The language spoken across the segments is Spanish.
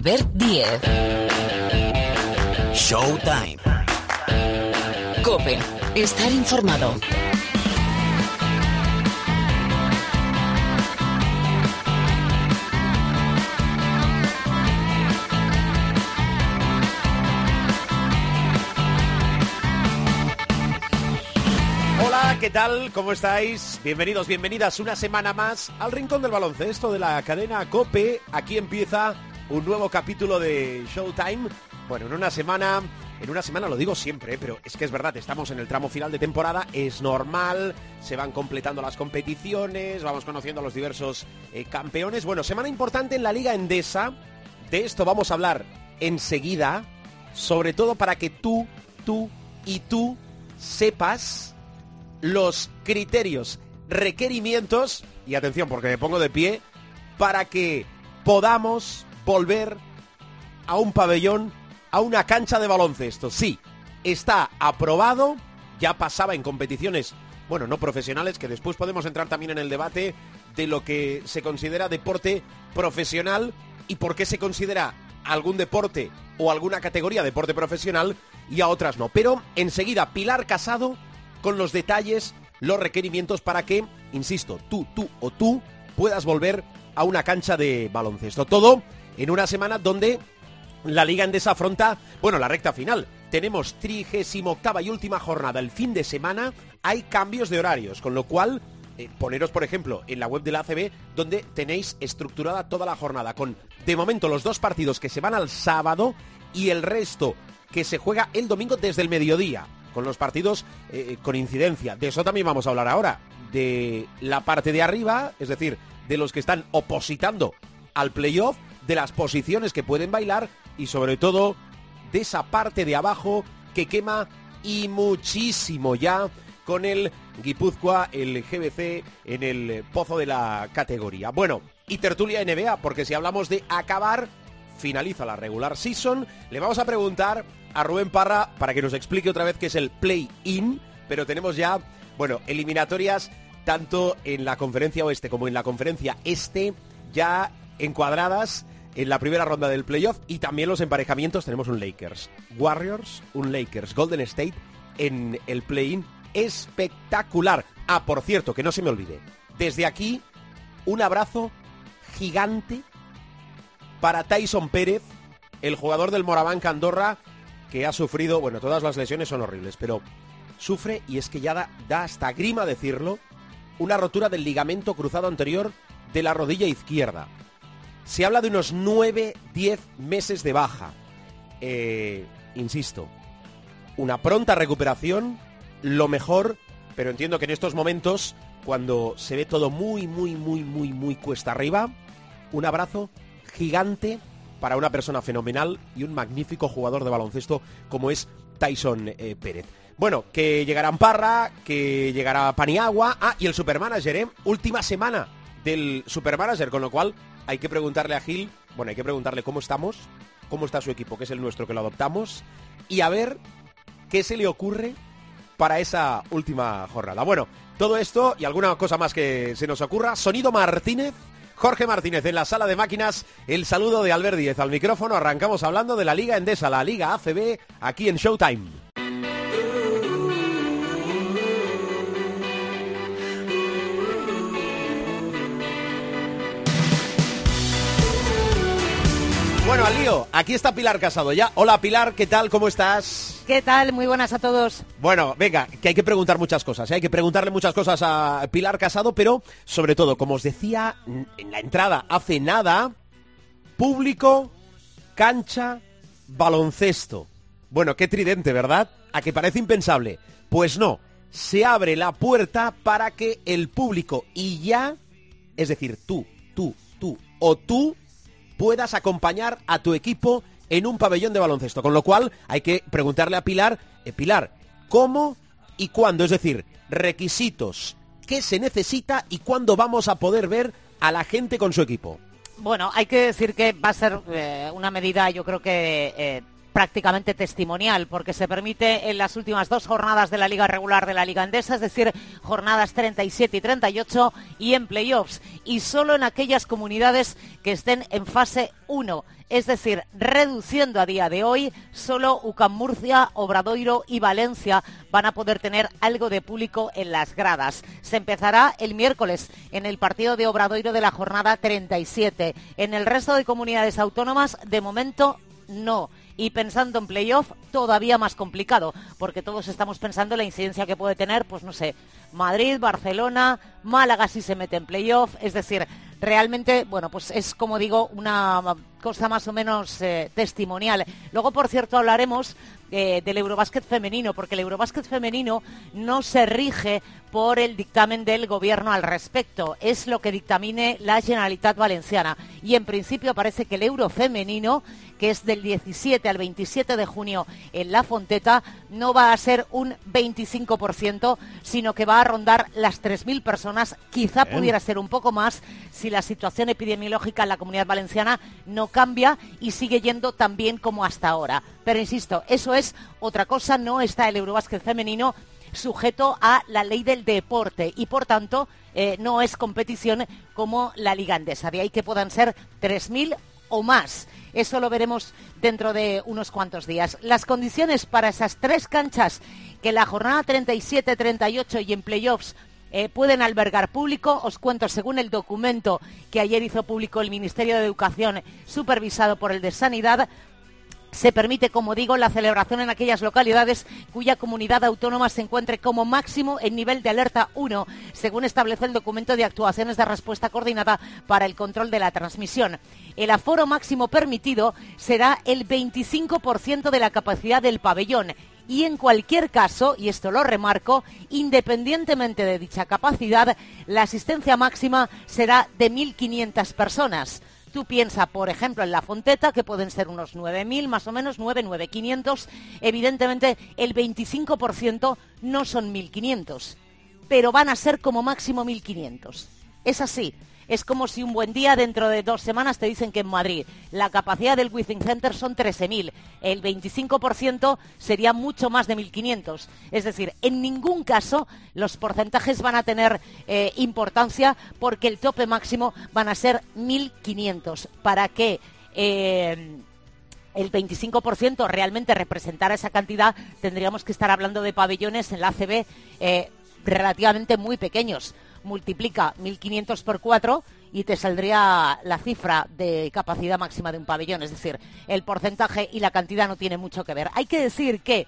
Albert Díez. Showtime. Cope. Estar informado. Hola, ¿qué tal? ¿Cómo estáis? Bienvenidos, bienvenidas una semana más al Rincón del Baloncesto de la cadena Cope. Aquí empieza un nuevo capítulo de Showtime. Bueno, en una semana, en una semana lo digo siempre, ¿eh? pero es que es verdad, estamos en el tramo final de temporada, es normal, se van completando las competiciones, vamos conociendo a los diversos eh, campeones. Bueno, semana importante en la Liga Endesa, de esto vamos a hablar enseguida, sobre todo para que tú, tú y tú sepas los criterios, requerimientos, y atención porque me pongo de pie, para que podamos volver a un pabellón, a una cancha de baloncesto. Sí, está aprobado, ya pasaba en competiciones, bueno, no profesionales, que después podemos entrar también en el debate de lo que se considera deporte profesional y por qué se considera algún deporte o alguna categoría deporte profesional y a otras no. Pero enseguida, Pilar Casado con los detalles, los requerimientos para que, insisto, tú, tú o tú puedas volver a una cancha de baloncesto. Todo en una semana donde la Liga Endesa afronta, bueno, la recta final. Tenemos trigésimo octava y última jornada el fin de semana. Hay cambios de horarios, con lo cual eh, poneros, por ejemplo, en la web de la ACB, donde tenéis estructurada toda la jornada, con de momento los dos partidos que se van al sábado y el resto que se juega el domingo desde el mediodía con los partidos eh, con incidencia. De eso también vamos a hablar ahora. De la parte de arriba, es decir, de los que están opositando al playoff, de las posiciones que pueden bailar y sobre todo de esa parte de abajo que quema y muchísimo ya con el Guipúzcoa, el GBC en el pozo de la categoría. Bueno, y tertulia NBA, porque si hablamos de acabar, finaliza la regular season, le vamos a preguntar a Rubén Parra para que nos explique otra vez qué es el play-in, pero tenemos ya, bueno, eliminatorias tanto en la conferencia oeste como en la conferencia este ya encuadradas en la primera ronda del playoff y también los emparejamientos tenemos un Lakers Warriors, un Lakers Golden State en el play-in espectacular. Ah, por cierto, que no se me olvide. Desde aquí un abrazo gigante para Tyson Pérez, el jugador del Moraván Andorra que ha sufrido, bueno, todas las lesiones son horribles, pero sufre, y es que ya da hasta grima decirlo, una rotura del ligamento cruzado anterior de la rodilla izquierda. Se habla de unos 9-10 meses de baja. Eh, insisto, una pronta recuperación, lo mejor, pero entiendo que en estos momentos, cuando se ve todo muy, muy, muy, muy, muy cuesta arriba, un abrazo gigante para una persona fenomenal y un magnífico jugador de baloncesto como es Tyson eh, Pérez. Bueno, que llegará Parra, que llegará Paniagua, ah, y el Supermanager, ¿eh? Última semana del Supermanager, con lo cual hay que preguntarle a Gil, bueno, hay que preguntarle cómo estamos, cómo está su equipo, que es el nuestro que lo adoptamos, y a ver qué se le ocurre para esa última jornada. Bueno, todo esto y alguna cosa más que se nos ocurra. Sonido Martínez, Jorge Martínez en la sala de máquinas, el saludo de Albert Díez al micrófono. Arrancamos hablando de la Liga Endesa, la Liga ACB, aquí en Showtime. Aquí está Pilar Casado ya. Hola Pilar, ¿qué tal? ¿Cómo estás? ¿Qué tal? Muy buenas a todos. Bueno, venga, que hay que preguntar muchas cosas, ¿eh? hay que preguntarle muchas cosas a Pilar Casado, pero sobre todo, como os decía en la entrada hace nada, público, cancha, baloncesto. Bueno, qué tridente, ¿verdad? A que parece impensable. Pues no, se abre la puerta para que el público y ya, es decir, tú, tú, tú o tú, puedas acompañar a tu equipo en un pabellón de baloncesto. Con lo cual hay que preguntarle a Pilar, eh, Pilar, ¿cómo y cuándo? Es decir, requisitos, qué se necesita y cuándo vamos a poder ver a la gente con su equipo. Bueno, hay que decir que va a ser eh, una medida, yo creo que eh, prácticamente testimonial, porque se permite en las últimas dos jornadas de la Liga Regular de la Liga Andesa, es decir, jornadas 37 y 38 y en playoffs, y solo en aquellas comunidades que estén en fase 1 es decir, reduciendo a día de hoy, solo UCAM Murcia, Obradoiro y Valencia van a poder tener algo de público en las gradas. Se empezará el miércoles en el partido de Obradoiro de la jornada 37. En el resto de comunidades autónomas, de momento, no y pensando en playoff todavía más complicado, porque todos estamos pensando en la incidencia que puede tener, pues no sé, Madrid, Barcelona, Málaga si se mete en playoff, es decir, realmente, bueno, pues es como digo, una cosa más o menos eh, testimonial. Luego, por cierto, hablaremos eh, del Eurobásquet femenino, porque el Eurobásquet femenino no se rige por el dictamen del Gobierno al respecto. Es lo que dictamine la Generalitat Valenciana. Y en principio parece que el Euro femenino, que es del 17 al 27 de junio en La Fonteta, no va a ser un 25%, sino que va a rondar las 3.000 personas. Quizá pudiera ser un poco más si la situación epidemiológica en la comunidad valenciana no cambia y sigue yendo tan bien como hasta ahora. Pero insisto, eso es otra cosa, no está el Eurobásquet femenino sujeto a la ley del deporte y por tanto eh, no es competición como la Liga Andesa. De ahí que puedan ser 3.000 o más. Eso lo veremos dentro de unos cuantos días. Las condiciones para esas tres canchas que la jornada 37, 38 y en playoffs eh, pueden albergar público. Os cuento, según el documento que ayer hizo público el Ministerio de Educación, supervisado por el de Sanidad, se permite, como digo, la celebración en aquellas localidades cuya comunidad autónoma se encuentre como máximo en nivel de alerta 1, según establece el documento de actuaciones de respuesta coordinada para el control de la transmisión. El aforo máximo permitido será el 25% de la capacidad del pabellón y en cualquier caso, y esto lo remarco, independientemente de dicha capacidad, la asistencia máxima será de 1.500 personas. Tú piensas, por ejemplo, en la Fonteta, que pueden ser unos 9.000, más o menos 9, 9.500. Evidentemente, el 25% no son 1.500, pero van a ser como máximo 1.500. Es así es como si un buen día dentro de dos semanas te dicen que en Madrid la capacidad del Within Center son 13.000. El 25% sería mucho más de 1.500. Es decir, en ningún caso los porcentajes van a tener eh, importancia porque el tope máximo van a ser 1.500. ¿Para qué? Eh, el 25% realmente representara esa cantidad, tendríamos que estar hablando de pabellones en la ACB eh, relativamente muy pequeños multiplica 1.500 por 4 y te saldría la cifra de capacidad máxima de un pabellón. Es decir, el porcentaje y la cantidad no tiene mucho que ver. Hay que decir que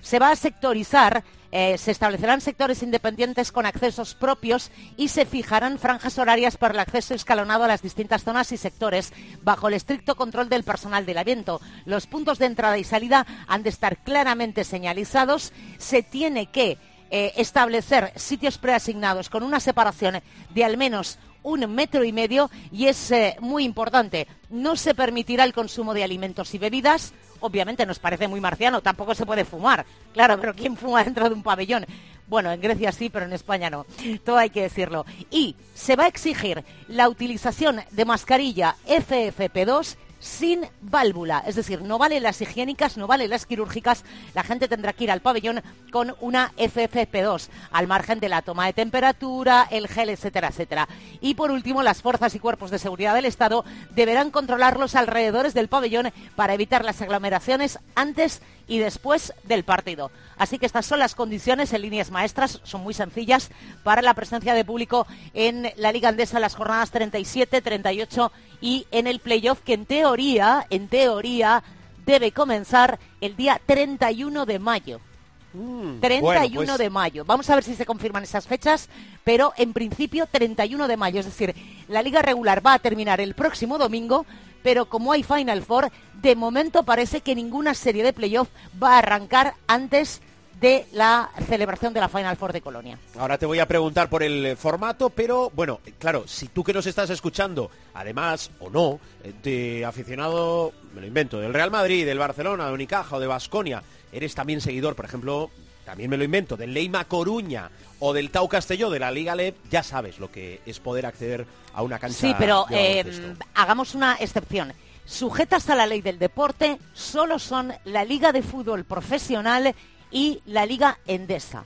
se va a sectorizar, eh, se establecerán sectores independientes con accesos propios y se fijarán franjas horarias para el acceso escalonado a las distintas zonas y sectores bajo el estricto control del personal del evento. Los puntos de entrada y salida han de estar claramente señalizados. Se tiene que eh, establecer sitios preasignados con una separación de al menos un metro y medio y es eh, muy importante. No se permitirá el consumo de alimentos y bebidas. Obviamente nos parece muy marciano, tampoco se puede fumar. Claro, pero ¿quién fuma dentro de un pabellón? Bueno, en Grecia sí, pero en España no. Todo hay que decirlo. Y se va a exigir la utilización de mascarilla FFP2 sin válvula. Es decir, no valen las higiénicas, no valen las quirúrgicas. La gente tendrá que ir al pabellón con una FFP2, al margen de la toma de temperatura, el gel, etcétera, etcétera. Y por último, las fuerzas y cuerpos de seguridad del Estado deberán controlar los alrededores del pabellón para evitar las aglomeraciones antes después del partido. Así que estas son las condiciones en líneas maestras, son muy sencillas para la presencia de público en la Liga Andesa en las jornadas 37, 38 y en el playoff que en teoría, en teoría debe comenzar el día 31 de mayo. 31 mm, pues de mayo. Vamos a ver si se confirman esas fechas, pero en principio 31 de mayo. Es decir, la liga regular va a terminar el próximo domingo, pero como hay Final Four, de momento parece que ninguna serie de playoff va a arrancar antes de la celebración de la Final Four de Colonia. Ahora te voy a preguntar por el formato, pero bueno, claro, si tú que nos estás escuchando, además o no, de aficionado, me lo invento, del Real Madrid, del Barcelona, de Unicaja o de Basconia, eres también seguidor, por ejemplo, también me lo invento, del Leima Coruña o del Tau Castelló de la Liga LEP, ya sabes lo que es poder acceder a una cancha. Sí, pero eh, hagamos una excepción sujetas a la ley del deporte solo son la Liga de Fútbol Profesional y la Liga Endesa.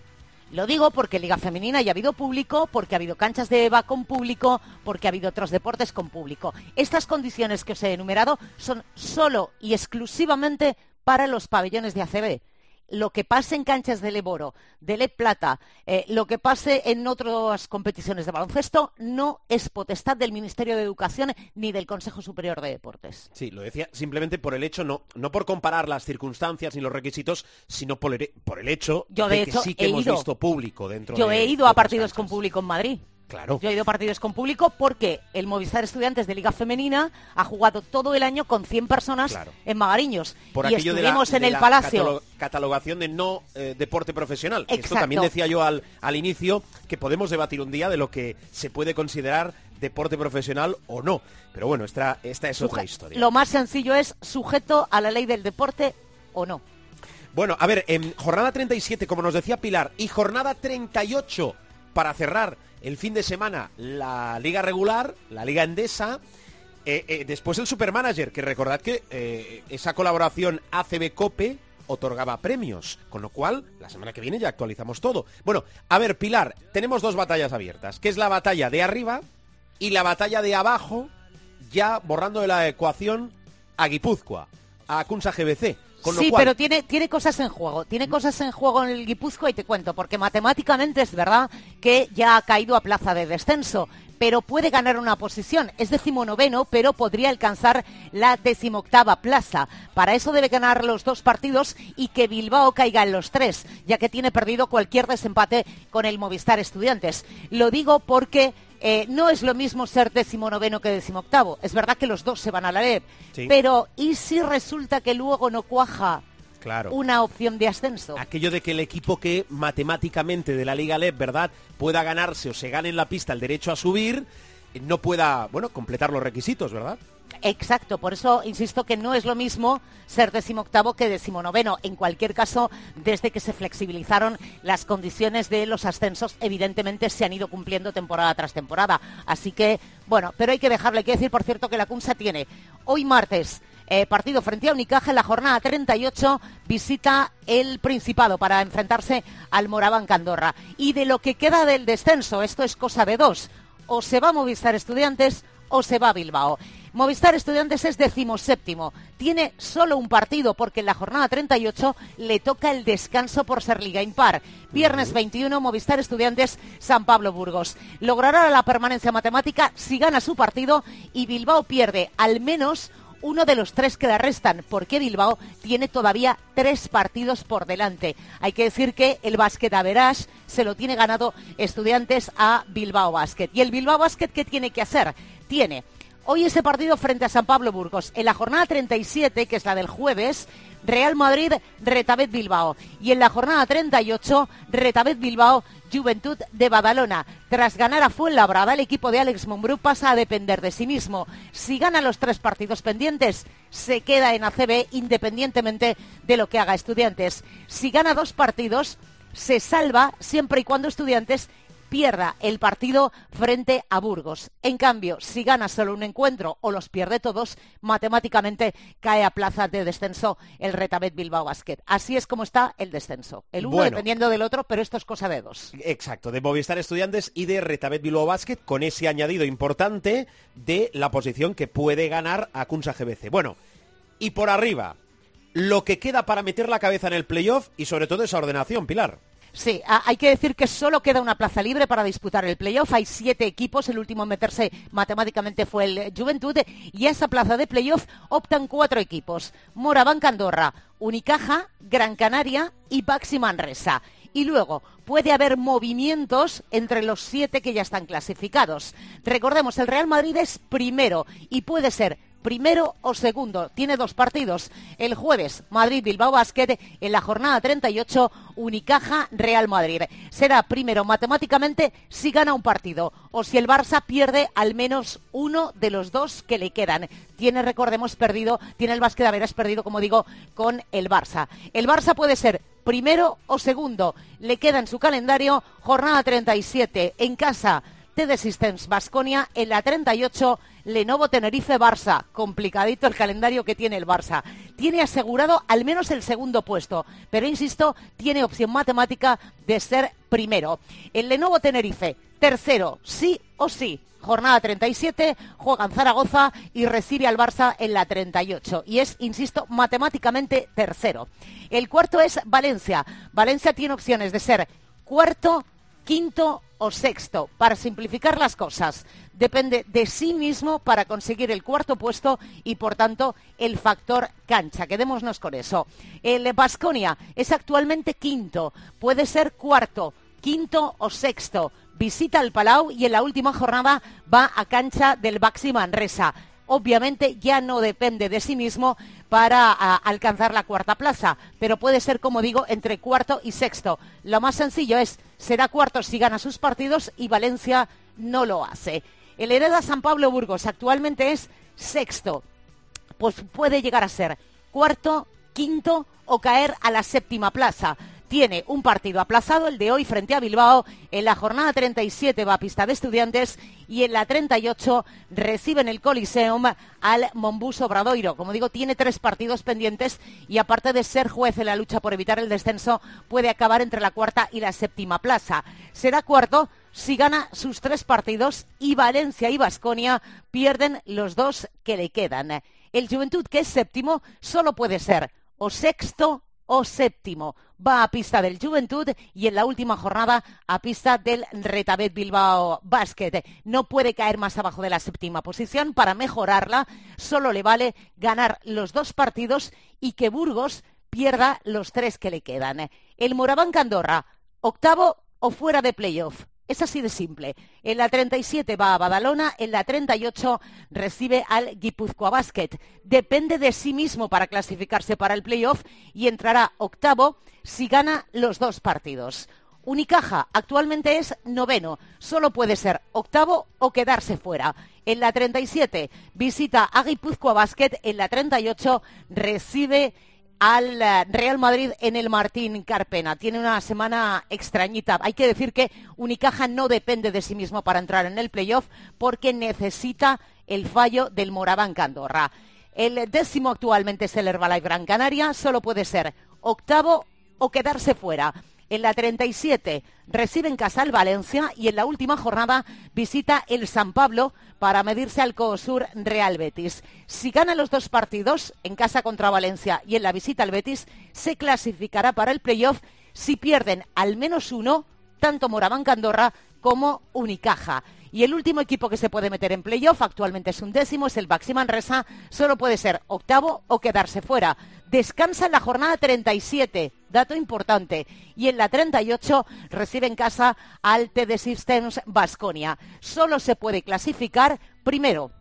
Lo digo porque Liga Femenina ya ha habido público, porque ha habido canchas de EVA con público, porque ha habido otros deportes con público. Estas condiciones que os he enumerado son solo y exclusivamente para los pabellones de ACB lo que pase en canchas de Leboro, de Le Plata, eh, lo que pase en otras competiciones de baloncesto, no es potestad del Ministerio de Educación ni del Consejo Superior de Deportes. Sí, lo decía simplemente por el hecho, no, no por comparar las circunstancias ni los requisitos, sino por el, por el hecho Yo, de, de que sí que he hemos ido. visto público dentro Yo de he ido a partidos con público en Madrid. Claro. Yo he ido a partidos con público porque el Movistar Estudiantes de Liga Femenina ha jugado todo el año con 100 personas Claro. en Magariños. por y aquello de la, estuvimos en de el la Palacio. catalo- catalogación de no eh, deporte profesional. Esto también decía yo al, al inicio que podemos debatir un día de lo que se puede considerar deporte profesional o no. Pero bueno, esta, esta es otra historia. Lo más sencillo es sujeto a la ley del deporte o no. Bueno, a ver, en jornada 37, como nos decía Pilar, y jornada 38 para cerrar el fin de semana la liga regular, la liga endesa. eh, eh, después el Supermanager, que recordad que eh, esa colaboración ACB-COPE otorgaba premios, con lo cual la semana que viene ya actualizamos todo. Bueno, a ver, Pilar, tenemos dos batallas abiertas, que es la batalla de arriba y la batalla de abajo, ya borrando de la ecuación a Guipúzcoa, a Kunsa GBC. Con lo sí, cual, pero tiene, tiene cosas en juego. Tiene cosas en juego en el Guipúzcoa y te cuento, porque matemáticamente es verdad que ya ha caído a plaza de descenso, pero puede ganar una posición. Es decimonoveno, pero podría alcanzar la decimoctava plaza. Para eso debe ganar los dos partidos y que Bilbao caiga en los tres, ya que tiene perdido cualquier desempate con el Movistar Estudiantes. Lo digo porque eh, no es lo mismo ser decimonoveno que decimoctavo. Es verdad que los dos se van a la LEP, Sí. pero ¿y si resulta que luego no cuaja Claro. una opción de ascenso? Aquello de que el equipo que matemáticamente de la Liga LEP, ¿verdad?, pueda ganarse o se gane en la pista el derecho a subir, eh, no pueda, bueno, completar los requisitos, ¿verdad? Exacto, por eso insisto que no es lo mismo ser decimoctavo que decimonoveno. En cualquier caso, desde que se flexibilizaron las condiciones de los ascensos, evidentemente se han ido cumpliendo temporada tras temporada. Así que, bueno, pero hay que dejarlo. Hay que decir, por cierto, que la CUNSA tiene hoy martes eh, partido frente a Unicaja en la jornada 38, visita el Principado para enfrentarse al Moraván Candorra. Y de lo que queda del descenso, esto es cosa de dos. O se va a Movistar Estudiantes o se va a Bilbao. Movistar Estudiantes es decimoséptimo. Tiene solo un partido porque en la jornada 38 le toca el descanso por ser liga impar. Viernes 21, Movistar Estudiantes, San Pablo Burgos. Logrará la permanencia matemática si gana su partido y Bilbao pierde al menos uno de los tres que le restan, porque Bilbao tiene todavía tres partidos por delante. Hay que decir que el básquet a Verás se lo tiene ganado estudiantes a Bilbao Basket. ¿Y el Bilbao Basket qué tiene que hacer? Tiene hoy ese partido frente a San Pablo Burgos. En la jornada 37, que es la del jueves, Real Madrid, Retabet Bilbao. Y en la jornada 38, Retabet Bilbao, Juventud de Badalona. Tras ganar a Fuenlabrada, el equipo de Alex Mumbrú pasa a depender de sí mismo. Si gana los tres partidos pendientes, se queda en ACB independientemente de lo que haga Estudiantes. Si gana dos partidos, se salva siempre y cuando Estudiantes pierda el partido frente a Burgos. En cambio, si gana solo un encuentro o los pierde todos, matemáticamente cae a plaza de descenso el Retabet Bilbao Basket. Así es como está el descenso. El uno Bueno. dependiendo del otro, pero esto es cosa de dos. Exacto, de Movistar Estudiantes y de Retabet Bilbao Basket, con ese añadido importante de la posición que puede ganar a Kunsa GBC. Bueno, y por arriba, lo que queda para meter la cabeza en el playoff y sobre todo esa ordenación, Pilar. Sí, hay que decir que solo queda una plaza libre para disputar el playoff. Hay siete equipos, el último en meterse matemáticamente fue el Juventud, y a esa plaza de playoff optan cuatro equipos. Moraván Andorra, Unicaja, Gran Canaria y Baxi Manresa. Y luego puede haber movimientos entre los siete que ya están clasificados. Recordemos, el Real Madrid es primero y puede ser primero o segundo. Tiene dos partidos. El jueves, Madrid-Bilbao Basket. En la jornada 38, Unicaja-Real Madrid. Será primero matemáticamente si gana un partido o si el Barça pierde al menos uno de los dos que le quedan. Tiene, recordemos, perdido, tiene el Basket Averas perdido, como digo, con el Barça. El Barça puede ser primero o segundo. Le queda en su calendario jornada 37 en casa TD Systems Basconia, en la 38 Lenovo Tenerife Barça. Complicadito el calendario que tiene el Barça. Tiene asegurado al menos el segundo puesto, pero insisto, tiene opción matemática de ser primero. El Lenovo Tenerife, tercero, sí o sí. Jornada 37, juega en Zaragoza y recibe al Barça en la 38. Y es, insisto, matemáticamente tercero. El cuarto es Valencia. Valencia tiene opciones de ser cuarto, quinto o sexto. Para simplificar las cosas, depende de sí mismo para conseguir el cuarto puesto y, por tanto, el factor cancha. Quedémonos con eso. El Basconia es actualmente quinto. Puede ser cuarto, quinto o sexto visita el Palau y en la última jornada va a cancha del Baxi Manresa. Obviamente ya no depende de sí mismo para alcanzar la cuarta plaza, pero puede ser, como digo, entre cuarto y sexto. Lo más sencillo es, será cuarto si gana sus partidos y Valencia no lo hace. El Hereda San Pablo Burgos actualmente es sexto, pues puede llegar a ser cuarto, quinto o caer a la séptima plaza tiene un partido aplazado, el de hoy frente a Bilbao. En la jornada 37 va a pista de estudiantes y en la 38 reciben el Coliseum al Mombus Obradoiro. Como digo, tiene tres partidos pendientes y aparte de ser juez en la lucha por evitar el descenso, puede acabar entre la cuarta y la séptima plaza. Será cuarto si gana sus tres partidos y Valencia y Vasconia pierden los dos que le quedan. El Juventud, que es séptimo, solo puede ser o sexto o séptimo. Va a pista del Juventud y en la última jornada a pista del Retabet Bilbao Basket. No puede caer más abajo de la séptima posición. Para mejorarla solo le vale ganar los dos partidos y que Burgos pierda los tres que le quedan. El Moraván Candorra, octavo o fuera de playoff. Es así de simple. En la 37 va a Badalona, en la 38 recibe al Guipúzcoa Basket. Depende de sí mismo para clasificarse para el playoff y entrará octavo si gana los dos partidos. Unicaja actualmente es noveno, solo puede ser octavo o quedarse fuera. En la 37 visita a Guipúzcoa Basket, en la 38 recibe al eh, Real Madrid en el Martín Carpena. Tiene una semana extrañita. Hay que decir que Unicaja no depende de sí mismo para entrar en el playoff porque necesita el fallo del Moraván Candorra. El décimo actualmente es el Herbalife Gran Canaria. Solo puede ser octavo o quedarse fuera. En la 37 recibe en casa el Valencia y en la última jornada visita el San Pablo para medirse al COSUR Real Betis. Si gana los dos partidos, en casa contra Valencia y en la visita al Betis, se clasificará para el playoff. Si pierden al menos uno, tanto Moraván Candorra como Unicaja. Y el último equipo que se puede meter en playoff, actualmente es un décimo, es el Baxi Manresa, solo puede ser octavo o quedarse fuera. Descansa en la jornada 37, dato importante, y en la 38 recibe en casa al TD Systems Basconia. Solo se puede clasificar primero.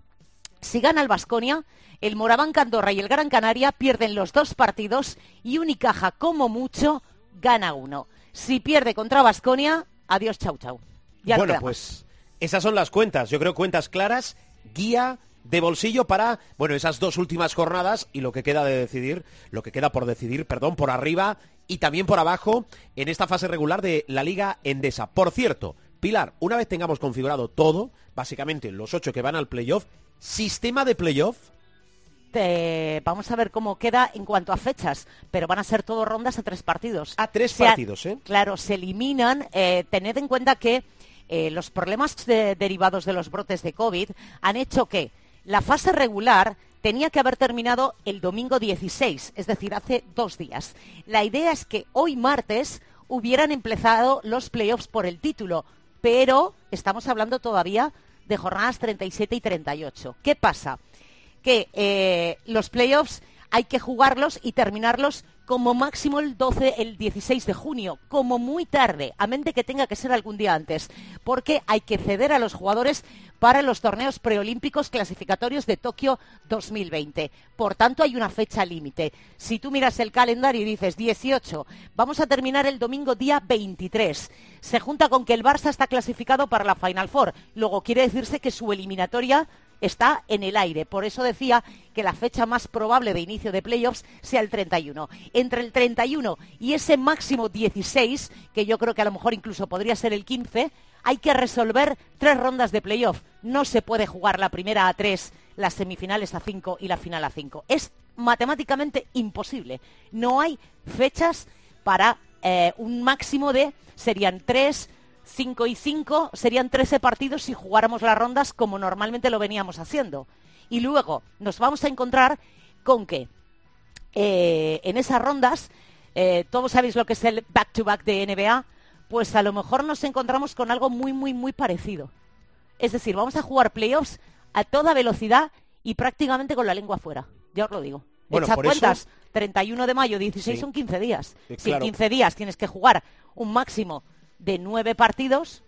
Si gana el Basconia, el Moraván Candorra y el Gran Canaria pierden los dos partidos y Unicaja, como mucho, gana uno. Si pierde contra Basconia, adiós, chau, chau. bueno, pues esas son las cuentas. Yo creo cuentas claras, guía de bolsillo para, bueno, esas dos últimas jornadas y lo que queda de decidir, lo que queda por decidir, perdón, por arriba y también por abajo en esta fase regular de la Liga Endesa. Por cierto, Pilar, una vez tengamos configurado todo, básicamente los ocho que van al playoff, sistema de playoff. vamos a ver cómo queda en cuanto a fechas, pero van a ser todo rondas a tres partidos. A tres partidos, ¿eh? Claro, se eliminan. Eh, tened en cuenta que eh, los problemas derivados de los brotes de COVID han hecho que la fase regular tenía que haber terminado el domingo 16, es decir, hace dos días. La idea es que hoy martes hubieran empezado los playoffs por el título, pero estamos hablando todavía de jornadas 37 y 38. ¿Qué pasa? Que eh, los playoffs hay que jugarlos y terminarlos como máximo el 12, el 16 de junio, como muy tarde, a mente que tenga que ser algún día antes, porque hay que ceder a los jugadores para los torneos preolímpicos clasificatorios de Tokio 2020. Por tanto, hay una fecha límite. Si tú miras el calendario y dices 18, vamos a terminar el domingo día 23. Se junta con que el Barça está clasificado para la Final Four. Luego quiere decirse que su eliminatoria está en el aire. Por eso decía que la fecha más probable de inicio de playoffs sea el 31. Entre el 31 y ese máximo 16, que yo creo que a lo mejor incluso podría ser el 15, hay que resolver tres rondas de playoff. No se puede jugar la primera a tres, las semifinales a cinco y la final a cinco. Es matemáticamente imposible. No hay fechas para eh, un máximo de, serían tres, cinco y cinco, serían 13 partidos si jugáramos las rondas como normalmente lo veníamos haciendo. Y luego nos vamos a encontrar con que eh, en esas rondas, eh, todos sabéis lo que es el back-to-back de NBA, pues a lo mejor nos encontramos con algo muy, muy, muy parecido. Es decir, vamos a jugar playoffs a toda velocidad y prácticamente con la lengua afuera. Ya os lo digo. Bueno, Echad por cuentas, eso- 31 de mayo, 16 Sí. son 15 días. Eh, Si en claro. 15 días tienes que jugar un máximo de 9 partidos,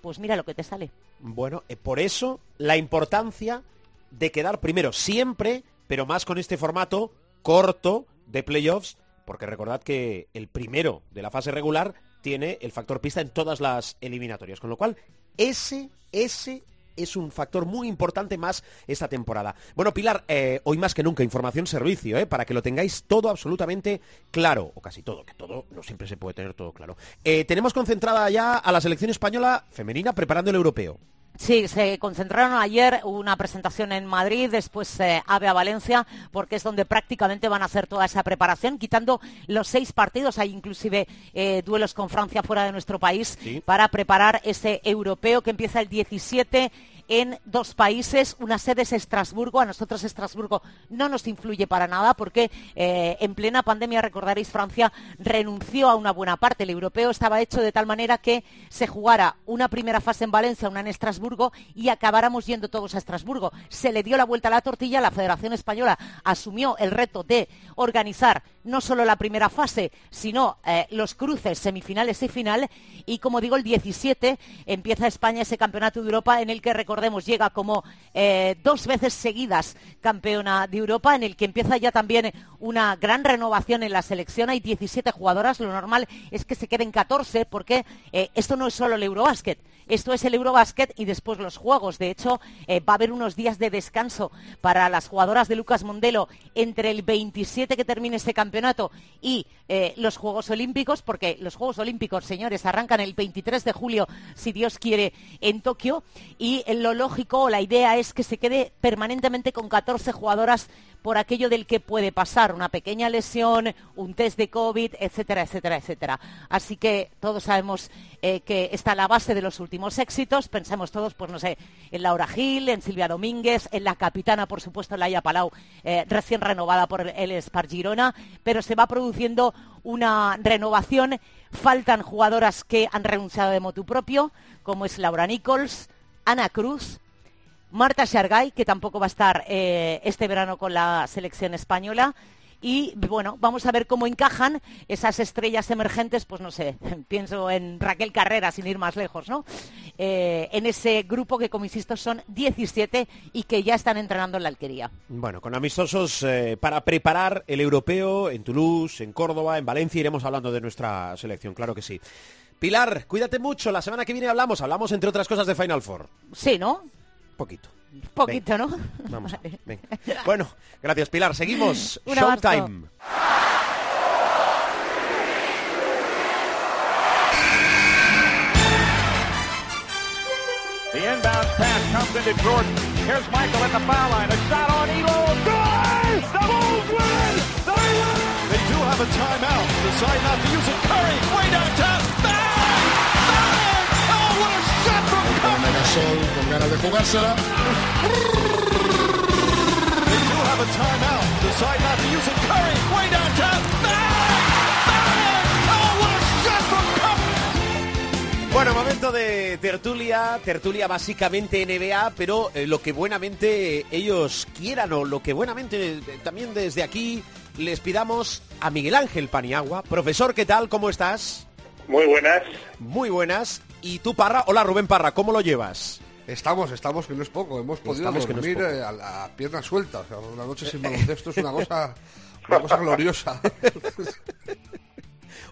pues mira lo que te sale. Bueno, eh, por eso la importancia de quedar primero siempre, pero más con este formato corto de playoffs, porque recordad que el primero de la fase regular tiene el factor pista en todas las eliminatorias, con lo cual ese, ese es un factor muy importante más esta temporada. Bueno, Pilar, eh, hoy más que nunca información servicio, eh, para que lo tengáis todo absolutamente claro, o casi todo, que todo no siempre se puede tener todo claro. Eh, tenemos concentrada ya a la selección española femenina preparando el europeo. Sí, se concentraron ayer una presentación en Madrid, después eh, AVE a Valencia, porque es donde prácticamente van a hacer toda esa preparación, quitando los seis partidos, hay inclusive eh, duelos con Francia fuera de nuestro país, Sí. para preparar ese europeo que empieza el 17 en dos países, una sede es Estrasburgo, a nosotros Estrasburgo no nos influye para nada porque eh, en plena pandemia, recordaréis, Francia renunció a una buena parte. El europeo estaba hecho de tal manera que se jugara una primera fase en Valencia, una en Estrasburgo y acabáramos yendo todos a Estrasburgo. Se le dio la vuelta a la tortilla, la Federación Española asumió el reto de organizar no solo la primera fase, sino eh, los cruces semifinales y final. Y como digo, el 17 empieza España ese campeonato de Europa en el que, recordemos, llega como eh, dos veces seguidas campeona de Europa, en el que empieza ya también una gran renovación en la selección. Hay 17 jugadoras, lo normal es que se queden 14 porque eh, esto no es solo el Eurobásquet. Esto es el Eurobásquet y después los juegos. De hecho, eh, va a haber unos días de descanso para las jugadoras de Lucas Mondelo entre el 27 que termine este campeonato y eh, los Juegos Olímpicos, porque los Juegos Olímpicos, señores, arrancan el 23 de julio, si Dios quiere, en Tokio. Y lo lógico, la idea es que se quede permanentemente con 14 jugadoras por aquello del que puede pasar, una pequeña lesión, un test de COVID, etcétera, etcétera, etcétera. Así que todos sabemos eh, que está la base de los últimos éxitos. Pensemos todos, pues no sé, en Laura Gil, en Silvia Domínguez, en la capitana, por supuesto, Laia Palau, eh, recién renovada por el Spar Girona, pero se va produciendo una renovación. Faltan jugadoras que han renunciado de motu propio, como es Laura Nichols, Ana Cruz, Marta Shargay, que tampoco va a estar eh, este verano con la selección española. Y bueno, vamos a ver cómo encajan esas estrellas emergentes, pues no sé, pienso en Raquel Carrera, sin ir más lejos, ¿no? Eh, en ese grupo que, como insisto, son 17 y que ya están entrenando en la alquería. Bueno, con amistosos eh, para preparar el europeo en Toulouse, en Córdoba, en Valencia, iremos hablando de nuestra selección, claro que sí. Pilar, cuídate mucho, la semana que viene hablamos, hablamos entre otras cosas de Final Four. Sí, ¿no? Poquito. Poquito, ¿no? Vamos, Vale. venga. Bueno, gracias Pilar, seguimos. Un. Showtime. The inbound pass comes into Jordan. Here's Michael at the foul line. A shot on Elo. Good! The Bulls win! They win! They do have a timeout. Decide not to use it. Curry, way downtown. Bang! Bang! Oh, what a shot from Con ganas de jugársela. Bueno, momento de tertulia, tertulia básicamente NBA, pero eh, lo que buenamente ellos quieran o lo que buenamente eh, también desde aquí les pidamos a Miguel Ángel Paniagua. Profesor, ¿qué tal? ¿Cómo estás? Muy buenas. Muy buenas. ¿Y tú, Parra? Hola, Rubén Parra, ¿cómo lo llevas? Estamos, estamos, que no es poco. Hemos podido Estamos, no dormir eh, a la pierna suelta. O sea, una noche sin baloncesto es una cosa, una cosa gloriosa.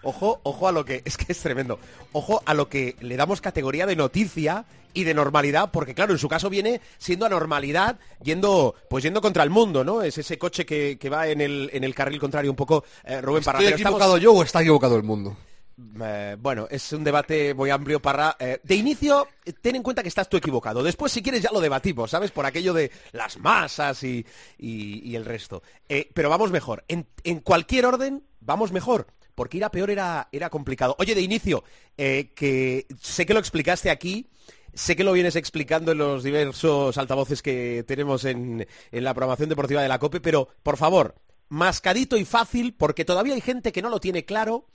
Ojo, ojo a lo que, es que es tremendo, ojo a lo que le damos categoría de noticia y de normalidad, porque claro, en su caso viene siendo anormalidad, yendo, pues yendo contra el mundo, ¿no? Es ese coche que, que va en el, en el carril contrario un poco, eh, Rubén Parra. ¿Estoy Pero estamos- equivocado yo o está equivocado el mundo? Eh, bueno, es un debate muy amplio para... eh, de inicio, ten en cuenta que estás tú equivocado. Después, si quieres, ya lo debatimos, ¿sabes? Por aquello de las masas y, el resto. Eh, pero vamos mejor. En, cualquier orden, vamos mejor. Porque ir a peor era, era complicado. Oye, de inicio, que sé que lo explicaste aquí, sé que lo vienes explicando en los diversos altavoces que tenemos en, en la programación deportiva de la COPE, pero, por favor, mascadito y fácil, porque todavía hay gente que no lo tiene claro.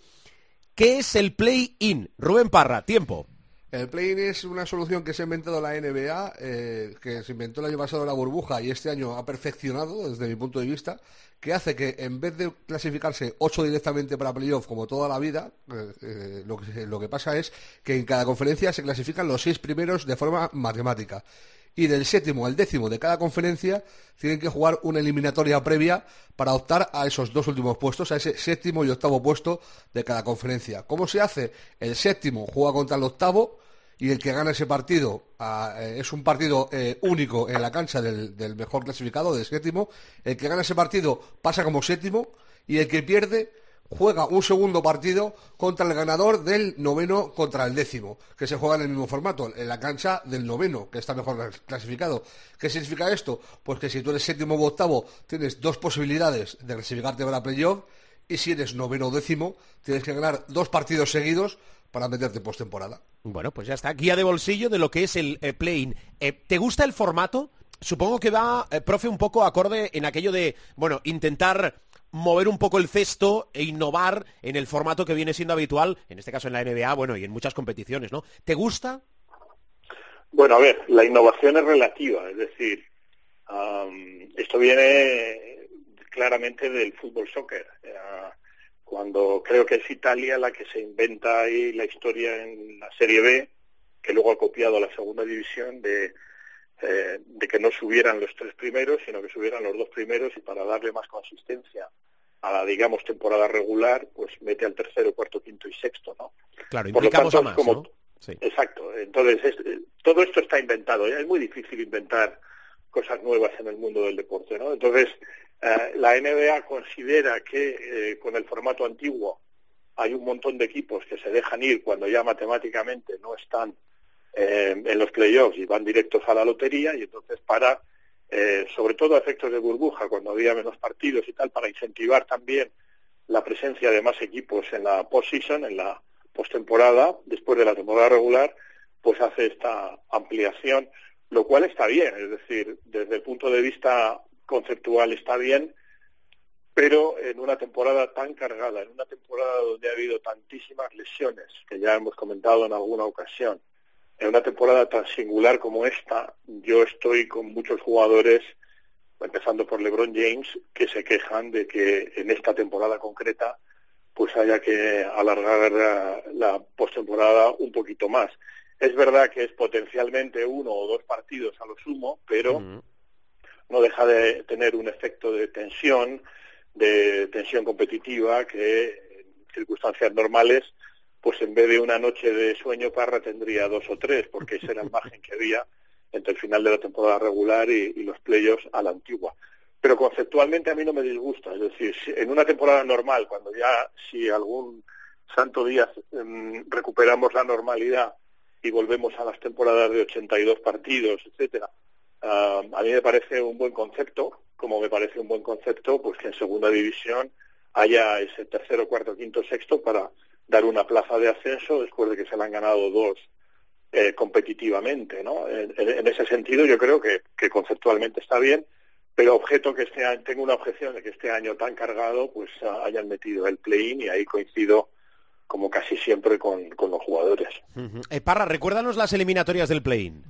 ¿Qué es el play-in? Rubén Parra, tiempo. El play-in es una solución que se ha inventado la NBA, eh, que se inventó el año pasado la burbuja y este año ha perfeccionado desde mi punto de vista, que hace que en vez de clasificarse 8 directamente para playoff como toda la vida, eh, eh, lo, que, lo que pasa es que en cada conferencia se clasifican los 6 primeros de forma matemática. Y del séptimo al décimo de cada conferencia tienen que jugar una eliminatoria previa para optar a esos dos últimos puestos, a ese séptimo y octavo puesto de cada conferencia. ¿Cómo se hace? El séptimo juega contra el octavo y el que gana ese partido ah, eh, es un partido eh, único en la cancha del, del mejor clasificado, del séptimo. El que gana ese partido pasa como séptimo y el que pierde juega un segundo partido contra el ganador del noveno contra el décimo, que se juega en el mismo formato, en la cancha del noveno, que está mejor clasificado. ¿Qué significa esto? Pues que si tú eres séptimo o octavo, tienes dos posibilidades de clasificarte para playoff, y si eres noveno o décimo, tienes que ganar dos partidos seguidos para meterte postemporada. Bueno, pues ya está. Guía de bolsillo de lo que es el eh, play-in. Eh, ¿Te gusta el formato? Supongo que va, eh, profe, un poco acorde en aquello de, bueno, intentar mover un poco el cesto e innovar en el formato que viene siendo habitual, en este caso en la NBA, bueno, y en muchas competiciones, ¿no? ¿Te gusta? Bueno, a ver, la innovación es relativa, es decir, am, esto viene claramente del fútbol soccer. Eh, cuando creo que es Italia la que se inventa ahí la historia en la Serie B, que luego ha copiado la segunda división de, eh, de que no subieran los tres primeros, sino que subieran los dos primeros y para darle más consistencia a la, digamos, temporada regular, pues mete al tercero, cuarto, quinto y sexto, ¿no? Claro, Por lo tanto, a más, como- ¿no? Sí. Exacto. Entonces, es- eh, todo esto está inventado. Es muy difícil inventar cosas nuevas en el mundo del deporte, ¿no? Entonces, eh, la NBA considera que eh, con el formato antiguo hay un montón de equipos que se dejan ir cuando ya matemáticamente no están eh, en los playoffs y van directos a la lotería y entonces para, eh, sobre todo a efectos de burbuja, cuando había menos partidos y tal, para incentivar también la presencia de más equipos en la postseason, en la postemporada, después de la temporada regular, pues hace esta ampliación, lo cual está bien, es decir, desde el punto de vista conceptual está bien, pero en una temporada tan cargada, en una temporada donde ha habido tantísimas lesiones, que ya hemos comentado en alguna ocasión, en una temporada tan singular como esta, yo estoy con muchos jugadores, empezando por LeBron James, que se quejan de que en esta temporada concreta pues haya que alargar la, la postemporada un poquito más. Es verdad que es potencialmente uno o dos partidos a lo sumo, pero no deja de tener un efecto de tensión, de tensión competitiva que en circunstancias normales, pues en vez de una noche de sueño parra tendría dos o tres, porque ese era el margen que había entre el final de la temporada regular y, los playoffs a la antigua. Pero conceptualmente a mí no me disgusta, es decir, si- en una temporada normal, cuando ya si algún santo día em, recuperamos la normalidad y volvemos a las temporadas de 82 partidos, etcétera, a mí me parece un buen concepto, como me parece un buen concepto, pues que en segunda división haya ese tercero, cuarto, quinto, sexto para dar una plaza de ascenso después de que se le han ganado dos eh, competitivamente, ¿no? En, ese sentido yo creo que, que conceptualmente está bien, pero objeto que este año, tengo una objeción de que este año tan cargado pues hayan metido el play-in y ahí coincido como casi siempre con, con los jugadores. Ujú. Eh, Parra, recuérdanos las eliminatorias del play-in.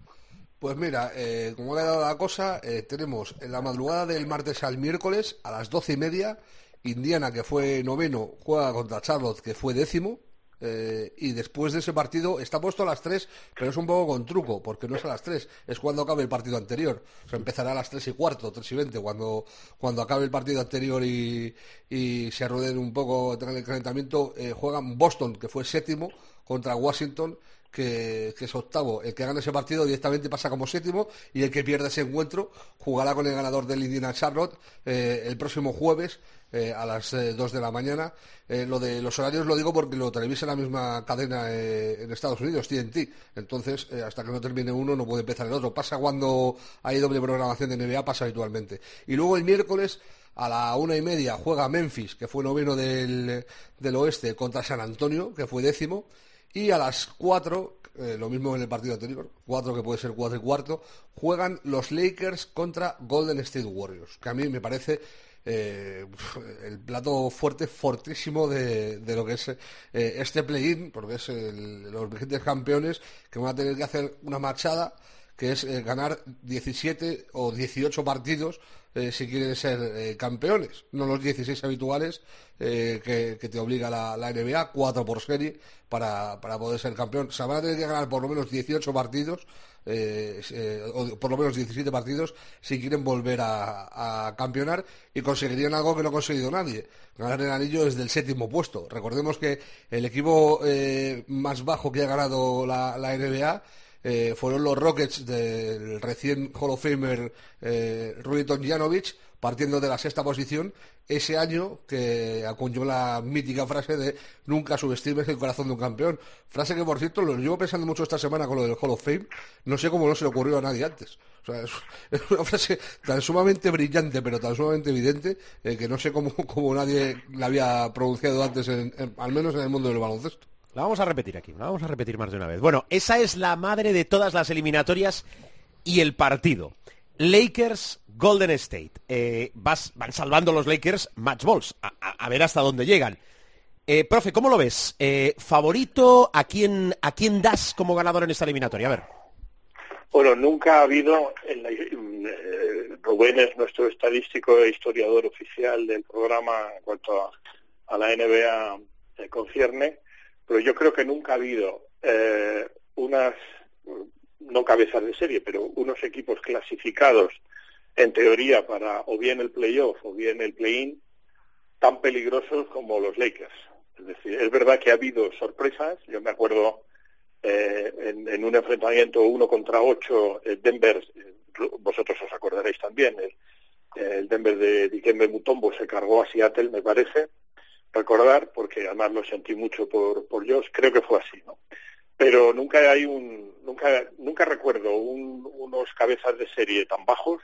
Pues mira, eh, como le ha dado la cosa, eh, tenemos en la madrugada del martes al miércoles a las doce y media, Indiana, que fue noveno, juega contra Charlotte, que fue décimo. eh, y después de ese partido está puesto a las 3, pero es un poco con truco, porque no es a las 3, es cuando acabe el partido anterior. O sea, empezará a las 3 y cuarto, 3 y 20, cuando, cuando acabe el partido anterior y, y se arruden un poco, tengan el calentamiento, eh, juegan Boston, que fue séptimo, contra Washington, que, que, es octavo. El que gane ese partido directamente pasa como séptimo y el que pierda ese encuentro jugará con el ganador del Indiana Charlotte eh, el próximo jueves eh, a las eh, 2 de la mañana. Eh, lo de los horarios lo digo porque lo televisa la misma cadena eh, en Estados Unidos, TNT. Entonces, hasta que no termine uno, no puede empezar el otro. Pasa cuando hay doble programación de NBA, pasa habitualmente. Y luego el miércoles a la una y media juega Memphis, que fue noveno del, del oeste, contra San Antonio, que fue décimo. Y a las cuatro, eh, lo mismo en el partido anterior, cuatro que puede ser cuatro y cuarto, juegan los Lakers contra Golden State Warriors, que a mí me parece eh, el plato fuerte, fortísimo de, de lo que es eh, este play-in, porque es el, los vigentes campeones que van a tener que hacer una marchada que es eh, ganar 17 o 18 partidos eh, si quieren ser eh, campeones, no los 16 habituales eh, que, te obliga la, la, NBA, 4 por serie para, para, poder ser campeón. O sea, van a tener que ganar por lo menos 18 partidos, o por lo menos 17 partidos, si quieren volver a, a, campeonar y conseguirían algo que no ha conseguido nadie, ganar el anillo desde el séptimo puesto. Recordemos que el equipo más bajo que ha ganado la, la NBA eh, fueron los Rockets del recién Hall of Famer eh, Ruiton Janovic, partiendo de la sexta posición, ese año que acuñó la mítica frase de nunca subestimes el corazón de un campeón. Frase que, por cierto, lo llevo pensando mucho esta semana con lo del Hall of Fame. No sé cómo no se le ocurrió a nadie antes. O sea, es, una frase tan sumamente brillante, pero tan sumamente evidente, eh, que no sé cómo, cómo, nadie la había pronunciado antes, en, al menos en el mundo del baloncesto. La vamos a repetir aquí, la vamos a repetir más de una vez. Bueno, esa es la madre de todas las eliminatorias y el partido. Lakers, Golden State. Eh, van salvando los Lakers match balls, a ver hasta dónde llegan. Eh, profe, ¿cómo lo ves? Eh, ¿Favorito? ¿A quién, ¿A quién das como ganador en esta eliminatoria? A ver. Bueno, nunca ha habido, en la, eh, Rubén es nuestro estadístico e historiador oficial del programa en cuanto a, a la NBA concierne, pero yo creo que nunca ha habido eh, unas, no cabezas de serie, pero unos equipos clasificados en teoría para o bien el playoff o bien el play-in tan peligrosos como los Lakers. Es decir, es verdad que ha habido sorpresas. Yo me acuerdo eh, en, en, un enfrentamiento uno contra ocho, el Denver, vosotros os acordaréis también, el, Denver de Dikembe Mutombo se cargó a Seattle, me parece, recordar, porque además lo sentí mucho por, por Josh, creo que fue así, ¿no? Pero nunca hay un, nunca, nunca recuerdo un, unos cabezas de serie tan bajos,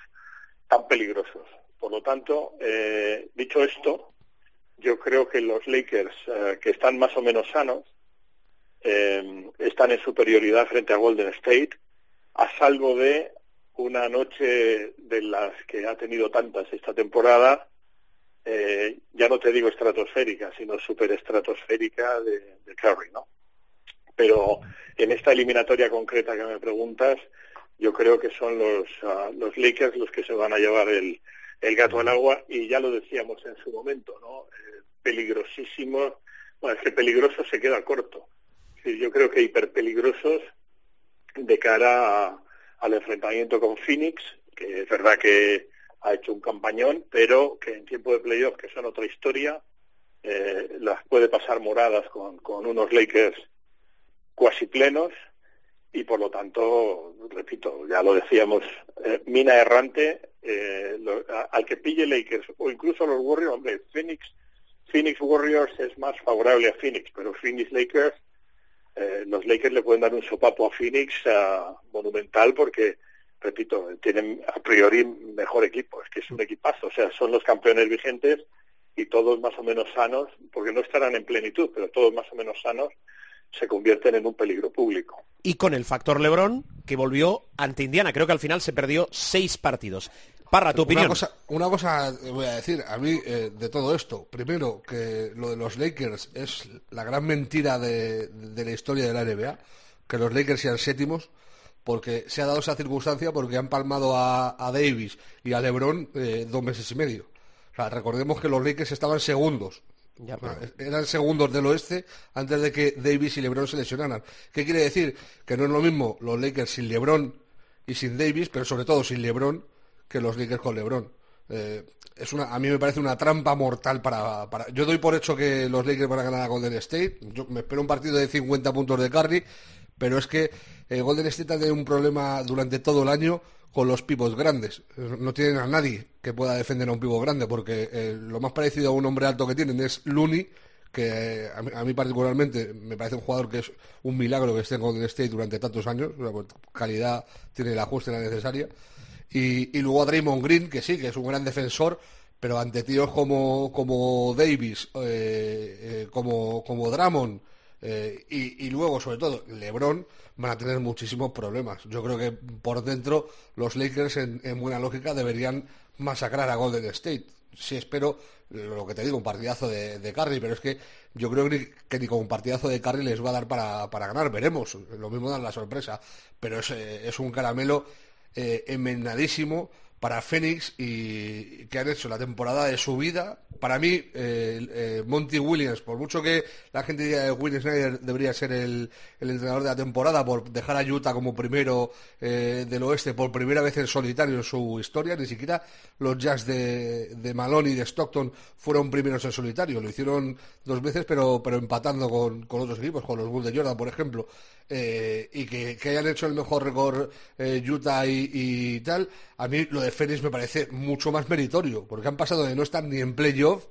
tan peligrosos. Por lo tanto, eh, dicho esto, yo creo que los Lakers, eh, que están más o menos sanos, eh, están en superioridad frente a Golden State, a salvo de una noche de las que ha tenido tantas esta temporada, eh, ya no te digo estratosférica, sino superestratosférica de, de Curry, ¿no? Pero en esta eliminatoria concreta que me preguntas, yo creo que son los, uh, los Lakers los que se van a llevar el, el gato al agua y ya lo decíamos en su momento, ¿no? Eh, peligrosísimos, bueno, es que peligroso se queda corto. Yo creo que hiperpeligrosos de cara a, al enfrentamiento con Phoenix, que es verdad que ha hecho un campañón, pero que en tiempo de playoff, que son otra historia, eh, las puede pasar moradas con, con unos Lakers cuasi plenos y por lo tanto, repito, ya lo decíamos, eh, mina errante, eh, lo, al que pille Lakers o incluso los Warriors, hombre, Phoenix, Phoenix Warriors es más favorable a Phoenix, pero Phoenix Lakers, eh, los Lakers le pueden dar un sopapo a Phoenix uh, monumental porque repito, tienen a priori mejor equipo, es que es un equipazo, o sea, son los campeones vigentes y todos más o menos sanos, porque no estarán en plenitud, pero todos más o menos sanos, se convierten en un peligro público. Y con el factor Lebron, que volvió ante Indiana, creo que al final se perdió seis partidos. Parra, tu opinión. Una cosa, una cosa voy a decir, a mí, eh, de todo esto, primero, que lo de los Lakers es la gran mentira de, de la historia de la NBA, que los Lakers sean séptimos, porque se ha dado esa circunstancia porque han palmado a, a Davis y a LeBron eh, dos meses y medio. O sea, recordemos que los Lakers estaban segundos Ya, pero- O sea, eran segundos del oeste antes de que Davis y LeBron se lesionaran. ¿Qué quiere decir? Que no es lo mismo los Lakers sin LeBron y sin Davis, pero sobre todo sin LeBron, que los Lakers con LeBron. Eh, es una, a mí me parece una trampa mortal para, para... Yo doy por hecho que los Lakers van a ganar a Golden State. Yo me espero un partido de 50 puntos de Curry, pero es que eh, Golden State ha tenido un problema durante todo el año con los pivos grandes. No tienen a nadie que pueda defender a un pivo grande, porque eh, lo más parecido a un hombre alto que tienen es Looney, que eh, a, mí, a mí particularmente me parece un jugador que es un milagro que esté en Golden State durante tantos años. O sea, pues, calidad tiene el ajuste la necesaria. Y, y luego a Draymond Green, que sí, que es un gran defensor, pero ante tíos como, como Davis, como, como Drummond, eh, y, y luego, sobre todo, LeBron, van a tener muchísimos problemas. Yo creo que por dentro los Lakers, en, en buena lógica, deberían masacrar a Golden State. Sí espero, lo que te digo, un partidazo de, de Curry, pero es que yo creo que ni, con un partidazo de Curry les va a dar para, para ganar. Veremos, lo mismo dan la sorpresa. Pero es, eh, es un caramelo eh, envenenadísimo para Phoenix y que han hecho la temporada de su vida. Para mí, eh, Monty Williams, por mucho que la gente diga que Will Snyder debería ser el, entrenador de la temporada por dejar a Utah como primero eh, del oeste por primera vez en solitario en su historia, ni siquiera los Jazz de, de Malone y de Stockton fueron primeros en solitario, lo hicieron dos veces pero, pero empatando con, con otros equipos, con los Bulls de Jordan, por ejemplo, eh, y que, que hayan hecho el mejor récord eh, Utah y, y tal, a mí lo de Phoenix me parece mucho más meritorio, porque han pasado de no estar ni en playoff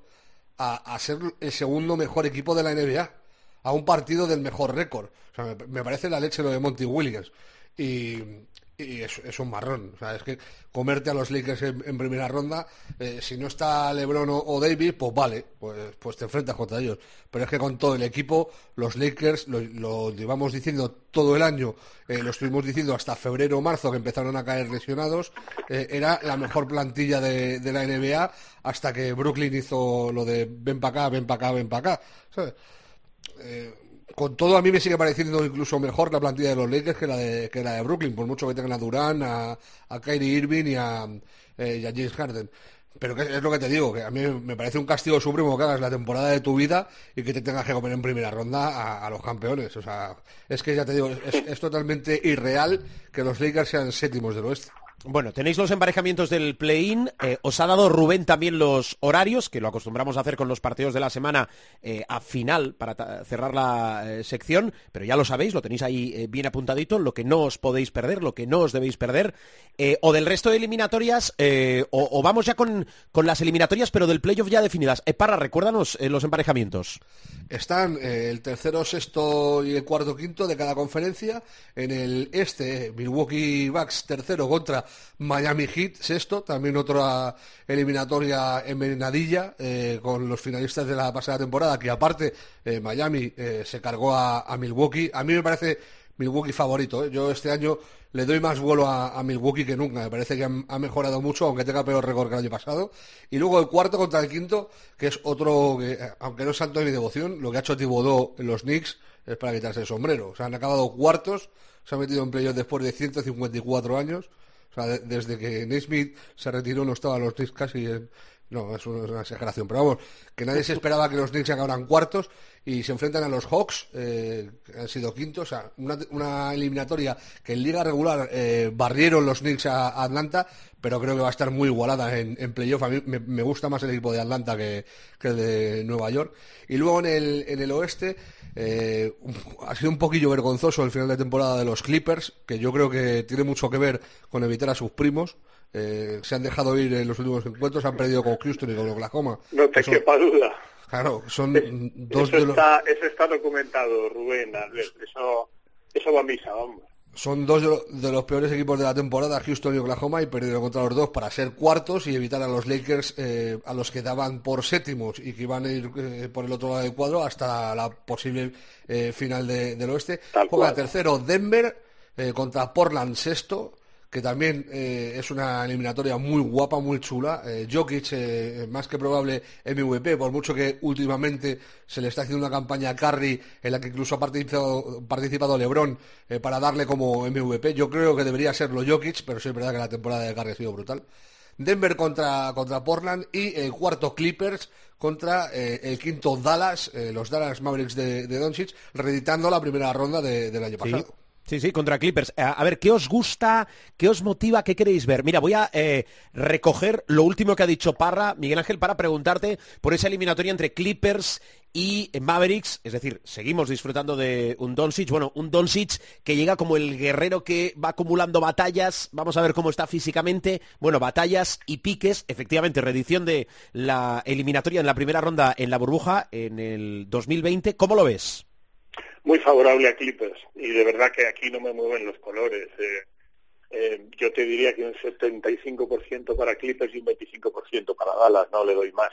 a, a ser el segundo mejor equipo de la NBA, a un partido del mejor récord. O sea, me, me parece la leche lo de Monty Williams. Y, y es, un marrón. O sea, es que comerte a los Lakers en, primera ronda, eh, si no está LeBron o, Davis, pues vale, pues, pues te enfrentas contra ellos. Pero es que con todo el equipo, los Lakers, lo, llevamos diciendo todo el año, eh, lo estuvimos diciendo hasta febrero o marzo que empezaron a caer lesionados, eh, era la mejor plantilla de, la NBA hasta que Brooklyn hizo lo de ven para acá, ven para acá, ven para acá. Con todo a mí me sigue pareciendo incluso mejor la plantilla de los Lakers que la de, que la de Brooklyn, por mucho que tengan a Durán, a, Kyrie Irving y a, eh, James Harden. Pero es lo que te digo, que a mí me parece un castigo supremo que hagas la temporada de tu vida y que te tengas que comer en primera ronda a, los campeones. O sea, es que ya te digo, es totalmente irreal que los Lakers sean séptimos del oeste. Bueno, tenéis los emparejamientos del play-in. eh, os ha dado Rubén también los horarios, que lo acostumbramos a hacer con los partidos de la semana eh, a final para cerrar la eh, sección, pero ya lo sabéis, lo tenéis ahí bien apuntadito, lo que no os podéis perder, lo que no os debéis perder. o del resto de eliminatorias, o, o vamos ya con, con las eliminatorias, pero del playoff ya definidas. Parra, recuérdanos los emparejamientos. Están el tercero, sexto y el cuarto, quinto de cada conferencia. En el este, Milwaukee Bucks tercero contra Miami Heat sexto. También otra eliminatoria envenenadilla eh, con los finalistas de la pasada temporada, que aparte eh, Miami eh, se cargó a, Milwaukee. A mí me parece Milwaukee favorito. ¿eh? Yo este año le doy más vuelo a, Milwaukee que nunca. Me parece que ha, mejorado mucho, aunque tenga peor récord que el año pasado. Y luego el cuarto contra el quinto, que es otro, que, aunque no es santo de mi devoción, lo que ha hecho Thibodeau en los Knicks es para quitarse el sombrero. O sea, han acabado cuartos, se han metido en playoff después de 154 años. O sea, de- desde que Naismith se retiró no estaban los Knicks casi en... No, es una exageración, pero vamos, que nadie se esperaba que los Knicks acabaran cuartos y se enfrentan a los Hawks, eh, que han sido quintos, o sea, una, una eliminatoria que en liga regular eh, barrieron los Knicks a, a Atlanta, pero creo que va a estar muy igualada en, en playoff. A mí me, me gusta más el equipo de Atlanta que, que el de Nueva York. Y luego en el, en el oeste, eh, ha sido un poquillo vergonzoso el final de temporada de los Clippers, que yo creo que tiene mucho que ver con evitar a sus primos. Eh, se han dejado ir en los últimos encuentros, han perdido con Houston y con Oklahoma. No te quepa duda. Claro, son dos Eso de los, está, eso está documentado, Rubén. Eso, eso va a misa, vamos. son dos de, lo- de los peores equipos de la temporada, Houston y Oklahoma, y perdieron contra los dos para ser cuartos y evitar a los Lakers, eh, a los que daban por séptimos y que iban a ir eh, por el otro lado del cuadro hasta la posible eh, final de- del oeste. Juega tercero Denver eh, contra Portland sexto, que también eh, es una eliminatoria muy guapa, muy chula. Eh, Jokic, eh, más que probable MVP, por mucho que últimamente se le está haciendo una campaña a Curry en la que incluso ha participado, participado LeBron eh, para darle como MVP. Yo creo que debería serlo Jokic, pero sí es verdad que la temporada de Curry ha sido brutal. Denver contra, contra Portland y el cuarto Clippers contra eh, el quinto Dallas, los Dallas Mavericks de, de Doncic, reeditando la primera ronda de- del año pasado. Sí, sí, contra Clippers. A, a ver, ¿qué os gusta? ¿Qué os motiva? ¿Qué queréis ver? Mira, voy a eh, recoger lo último que ha dicho Parra, Miguel Ángel, para preguntarte por esa eliminatoria entre Clippers y Mavericks. Es decir, seguimos disfrutando de un Doncic. Bueno, un Doncic que llega como el guerrero que va acumulando batallas. Vamos a ver cómo está físicamente. Bueno, batallas y piques. Efectivamente, reedición de la eliminatoria en la primera ronda en la burbuja en el 2020. ¿Cómo lo ves? Muy favorable a Clippers y de verdad que aquí no me mueven los colores. Eh, eh, yo te diría que un 75% para Clippers y un 25% para Dallas, no le doy más.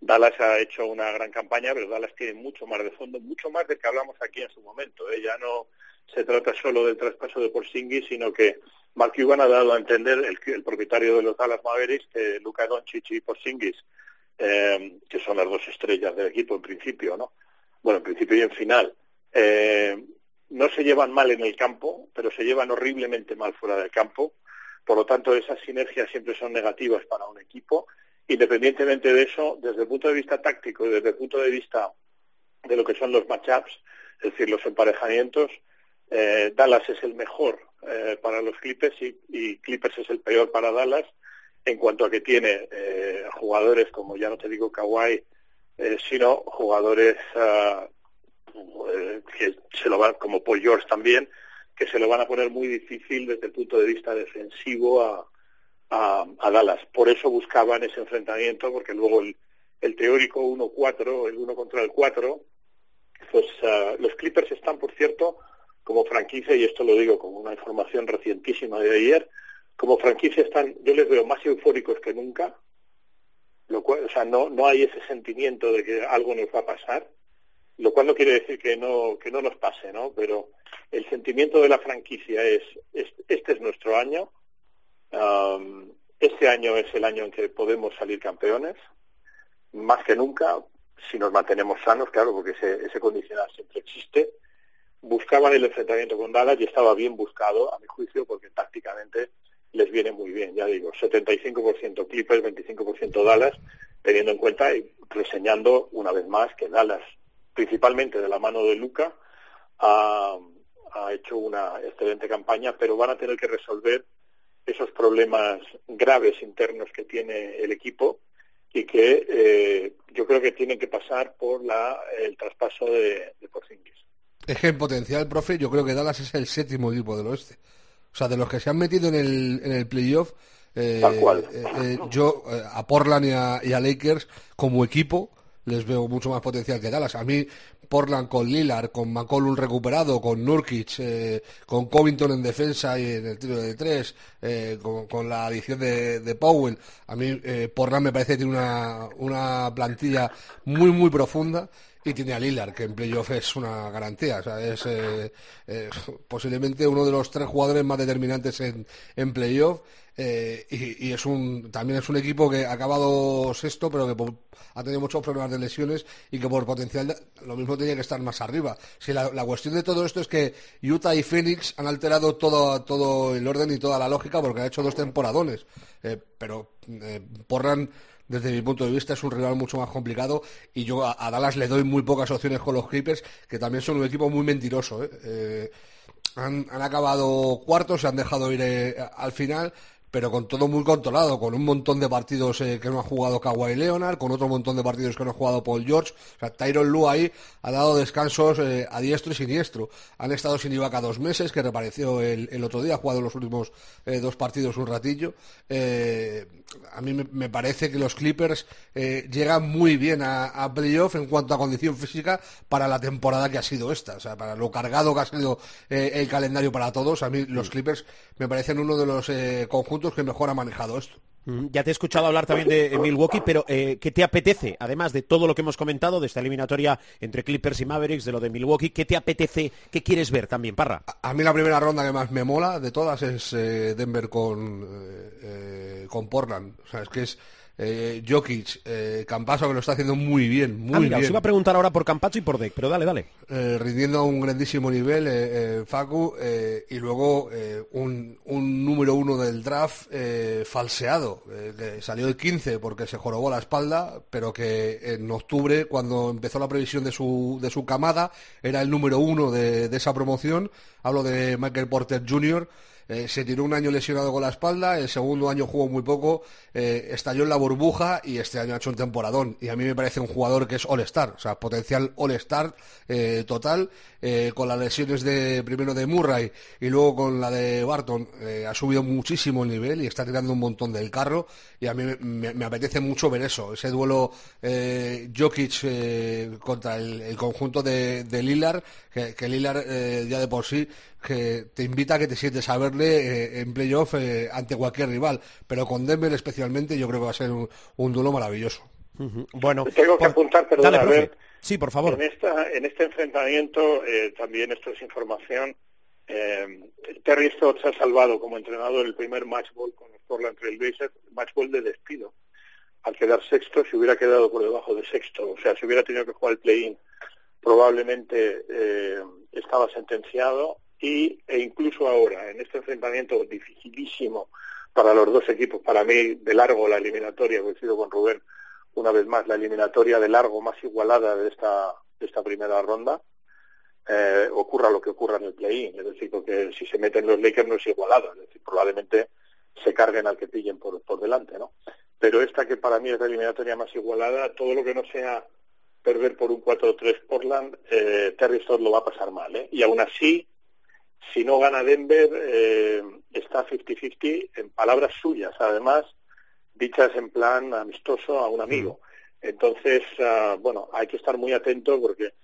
Dallas ha hecho una gran campaña, pero Dallas tiene mucho más de fondo, mucho más de que hablamos aquí en su momento. ¿eh? Ya no se trata solo del traspaso de Porzingis, sino que Mark Cuban ha dado a entender, el, el propietario de los Dallas Mavericks, que Luka Doncic y Porzingis, eh, que son las dos estrellas del equipo en principio, ¿no? Bueno, en principio y en final, eh, no se llevan mal en el campo, pero se llevan horriblemente mal fuera del campo. Por lo tanto, esas sinergias siempre son negativas para un equipo. Independientemente de eso, desde el punto de vista táctico y desde el punto de vista de lo que son los matchups, es decir, los emparejamientos, eh, Dallas es el mejor eh, para los Clippers y, Clippers es el peor para Dallas en cuanto a que tiene eh, jugadores como, ya no te digo Kawhi, sino jugadores uh, que se lo van, como Paul George también, que se lo van a poner muy difícil desde el punto de vista defensivo a, a, Dallas. Por eso buscaban ese enfrentamiento, porque luego el, el teórico 1-4, el 1 contra el 4, pues uh, los Clippers están, por cierto, como franquicia, y esto lo digo como una información recientísima de ayer, como franquicia están, yo les veo más eufóricos que nunca, lo cual, o sea, no, no hay ese sentimiento de que algo nos va a pasar, lo cual no quiere decir que no, que no nos pase, ¿no? Pero el sentimiento de la franquicia es, es este es nuestro año, um, este año es el año en que podemos salir campeones, más que nunca, si nos mantenemos sanos, claro, porque ese, ese condicional siempre existe. Buscaban el enfrentamiento con Dallas y estaba bien buscado, a mi juicio, porque tácticamente les viene muy bien, ya digo, 75% Clippers, 25% Dallas, teniendo en cuenta y reseñando una vez más que Dallas, principalmente de la mano de Luca, ha, ha hecho una excelente campaña, pero van a tener que resolver esos problemas graves internos que tiene el equipo y que eh, yo creo que tienen que pasar por la, el traspaso de, de Porzingis. Es que en potencial, profe, yo creo que Dallas es el séptimo equipo del oeste. O sea, de los que se han metido en el, en el playoff, eh, Tal cual. eh, eh, yo eh, a Portland y a, y a Lakers como equipo les veo mucho más potencial que Dallas. A mí Portland con Lillard, con McCollum recuperado, con Nurkic, eh, con Covington en defensa y en el tiro de tres, eh, con, la adición de, de, Powell. A mí eh, Portland me parece que tiene una, una plantilla muy, muy profunda y tiene a Lillard, que en playoff es una garantía. O sea, es eh, eh, posiblemente uno de los tres jugadores más determinantes en, en playoff. Eh, y, es un también es un equipo que ha acabado sexto, pero que por, ha tenido muchos problemas de lesiones y que por potencial lo mismo tenía que estar más arriba. Si la, la, cuestión de todo esto es que Utah y Phoenix han alterado todo, todo el orden y toda la lógica porque han hecho dos temporadones. Eh, pero Porran desde mi punto de vista es un rival mucho más complicado y yo a, Dallas le doy muy pocas opciones con los Clippers que también son un equipo muy mentiroso ¿eh? Eh, han, han, acabado cuartos se han dejado ir eh, al final pero con todo muy controlado, con un montón de partidos eh, que no ha jugado Kawhi Leonard, con otro montón de partidos que no ha jugado Paul George. O sea, Tyron Lue ahí ha dado descansos eh, a diestro y siniestro. Han estado sin Ibaka dos meses, que reapareció el, el otro día, ha jugado los últimos eh, dos partidos un ratillo. Eh, a mí me, me, parece que los Clippers eh, llegan muy bien a, a, playoff en cuanto a condición física para la temporada que ha sido esta. O sea, para lo cargado que ha sido eh, el calendario para todos. A mí los Clippers me parecen uno de los eh, conjuntos que mejor ha manejado esto. Ya te he escuchado hablar también de Milwaukee, pero eh, ¿qué te apetece? Además de todo lo que hemos comentado, de esta eliminatoria entre Clippers y Mavericks, de lo de Milwaukee, ¿qué te apetece? ¿Qué quieres ver también, Parra? A, a mí la primera ronda que más me mola de todas es eh, Denver con, eh, con Portland. O sea, es que es eh, Jokic, eh, que lo está haciendo muy bien, muy Ah, mira, os bien. iba a preguntar ahora por Campacho y por Deck, pero dale, dale. eh, rindiendo a un grandísimo nivel, eh, eh, Facu, eh, y luego un, un número uno del draft falseado, que salió el 15 porque se jorobó la espalda, pero que en octubre, cuando empezó la previsión de su, de su camada, era el número uno de, de esa promoción. Hablo de Michael Porter Jr., eh, se tiró un año lesionado con la espalda, el segundo año jugó muy poco, eh, estalló en la burbuja y este año ha hecho un temporadón. Y a mí me parece un jugador que es All-Star, o sea, potencial All-Star eh, total, eh, con las lesiones de primero de Murray y luego con la de Barton, ha subido muchísimo el nivel y está tirando un montón del carro. Y a mí me, apetece mucho ver eso, ese duelo Jokic contra el, conjunto de, de Lillard, que, que Lillard eh, ya de por sí que te invita a que te sientes a verle eh, en playoff eh, ante cualquier rival, pero con Denver especialmente yo creo que va a ser un, un duelo maravilloso. Bueno, Tengo que por- apuntar, Dale, profe. a ver, Sí, por favor. En, esta, en este enfrentamiento, eh, también esto es información, eh, Terry Stotts ha salvado como entrenador el primer match ball con los Portland Trail Blazers, match ball de despido. Al quedar sexto, se hubiera quedado por debajo de sexto, o sea, si hubiera tenido que jugar el play-in, probablemente eh, estaba sentenciado y, e incluso ahora, en este enfrentamiento dificilísimo para los dos equipos, para mí de largo la eliminatoria, coincido con Rubén, una vez más la eliminatoria de largo más igualada de esta, de esta primera ronda, eh, ocurra lo que ocurra en el play-in. Es decir, porque si se meten los Lakers no es igualado, es decir, probablemente se carguen al que pillen por, por delante, ¿no? Pero esta que para mí es la eliminatoria más igualada, todo lo que no sea perder por un 4-3 Portland, eh, Terry Stotts lo va a pasar mal, ¿eh? Y aún así, si no gana Denver, eh, está 50-50 en palabras suyas, además, dichas en plan amistoso a un amigo. Entonces, ah, bueno, hay que estar muy atento porque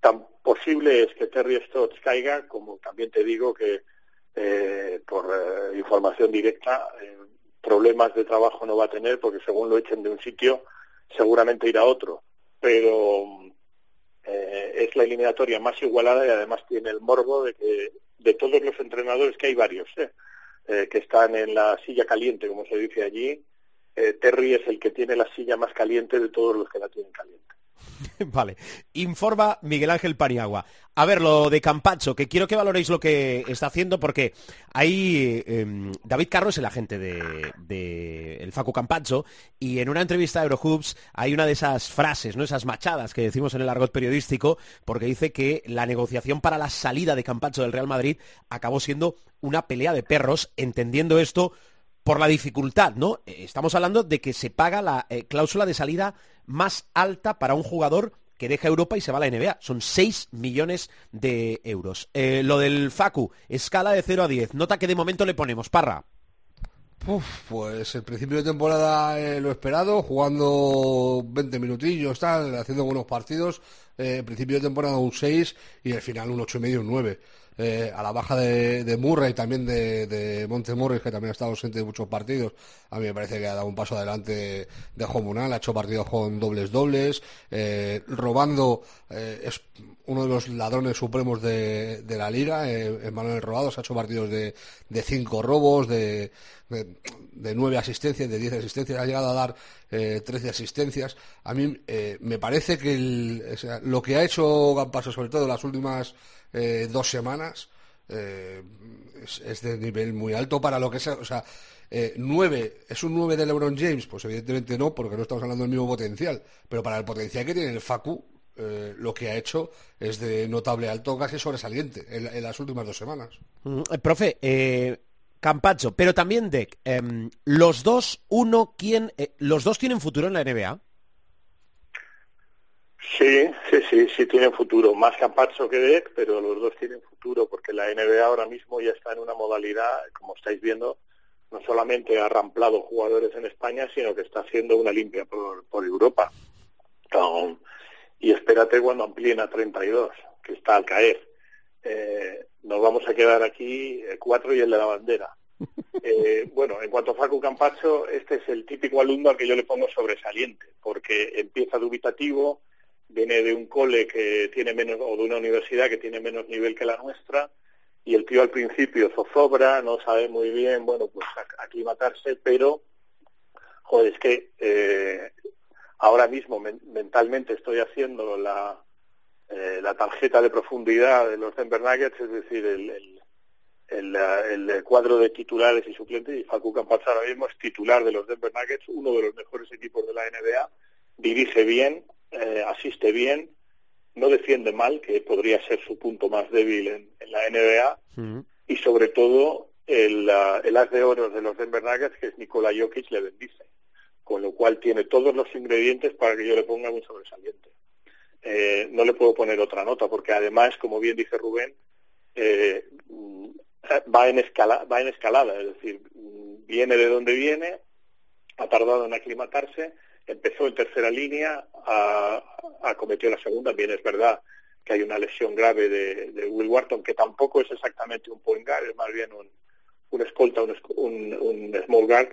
tan posible es que Terry Stotts caiga, como también te digo que eh, por eh, información directa, eh, problemas de trabajo no va a tener porque según lo echen de un sitio, seguramente irá a otro. Pero eh, es la eliminatoria más igualada y además tiene el morbo de que de todos los entrenadores, que hay varios, ¿eh? Eh, que están en la silla caliente, como se dice allí, Terry es el que tiene la silla más caliente de todos los que la tienen caliente. Vale. Informa Miguel Ángel Paniagua. A ver, lo de Campacho, que quiero que valoréis lo que está haciendo, porque ahí em, David Carro es el agente de, el Facu Campacho, y en una entrevista a Eurohoops hay una de esas frases, ¿no? esas machadas que decimos en el argot periodístico, porque dice que la negociación para la salida de Campacho del Real Madrid acabó siendo una pelea de perros, entendiendo esto por la dificultad, ¿no? Eh, Estamos hablando de que se paga la eh, cláusula de salida más alta para un jugador que deja Europa y se va a la NBA. Son 6 millones de euros. Eh, lo del Facu, escala de 0 a 10. Nota que de momento le ponemos, Parra. Uf, pues el principio de temporada lo esperado, jugando 20 minutillos, tal, haciendo buenos partidos. Eh, principio de temporada un 6 y el final un 8 y medio, un 9. Eh, a la baja de, de Murray también de, de Montemorris, que también ha estado ausente de muchos partidos, a mí me parece que ha dado un paso adelante de, de juego munal, ha hecho partidos con dobles dobles, eh, robando, eh, es uno de los ladrones supremos de, de la liga, eh, Manuel Robados ha hecho partidos de, de cinco robos, de, de, nueve asistencias, de diez asistencias, ha llegado a dar 13 asistencias. A mí me parece que el- o sea, lo que ha hecho Gampaso, sobre todo en las últimas eh, dos semanas, eh, es, de nivel muy alto para lo que sea. O sea, eh, nueve, ¿es un 9 de LeBron James? Pues evidentemente no, porque no estamos hablando del mismo potencial. Pero para el potencial que tiene el Facu, eh, lo que ha hecho es de notable alto, casi sobresaliente en, las últimas dos semanas. Mm, eh, profe, eh, Campacho, pero también Deck. em, los dos, uno, ¿quién? ¿Los dos tienen futuro en la NBA? Sí, sí, sí, sí tienen futuro. Más Campazzo que Deck, pero los dos tienen futuro porque la NBA ahora mismo ya está en una modalidad, como estáis viendo, no solamente ha ramplado jugadores en España, sino que está haciendo una limpia por, por Europa. Um, y espérate cuando amplíen a 32, que está al caer. Eh, nos vamos a quedar aquí eh, cuatro y el de la bandera. Eh, bueno, en cuanto a Facu Campacho, este es el típico alumno al que yo le pongo sobresaliente, porque empieza dubitativo, viene de un cole que tiene menos, o de una universidad que tiene menos nivel que la nuestra, y el tío al principio zozobra, no sabe muy bien, bueno, pues ac- aclimatarse, pero joder, es que eh, ahora mismo mentalmente estoy haciendo la, eh, la tarjeta de profundidad de los Denver Nuggets, es decir, el, el, el, cuadro de titulares y suplentes, y Facu Campazzo ahora mismo es titular de los Denver Nuggets, uno de los mejores equipos de la NBA, dirige bien, eh, asiste bien, no defiende mal, que podría ser su punto más débil en, la NBA, y sobre todo el, el as de oro de los Denver Nuggets, que es Nikola Jokic, le bendice con lo cual tiene todos los ingredientes para que yo le ponga un sobresaliente. Eh, no le puedo poner otra nota, porque además, como bien dice Rubén, eh, va, en escala, va en escalada, es decir, viene de donde viene, ha tardado en aclimatarse, empezó en tercera línea, ha, cometido la segunda, bien es verdad que hay una lesión grave de, Will Wharton, que tampoco es exactamente un point guard, es más bien un, un escolta, un, un small guard,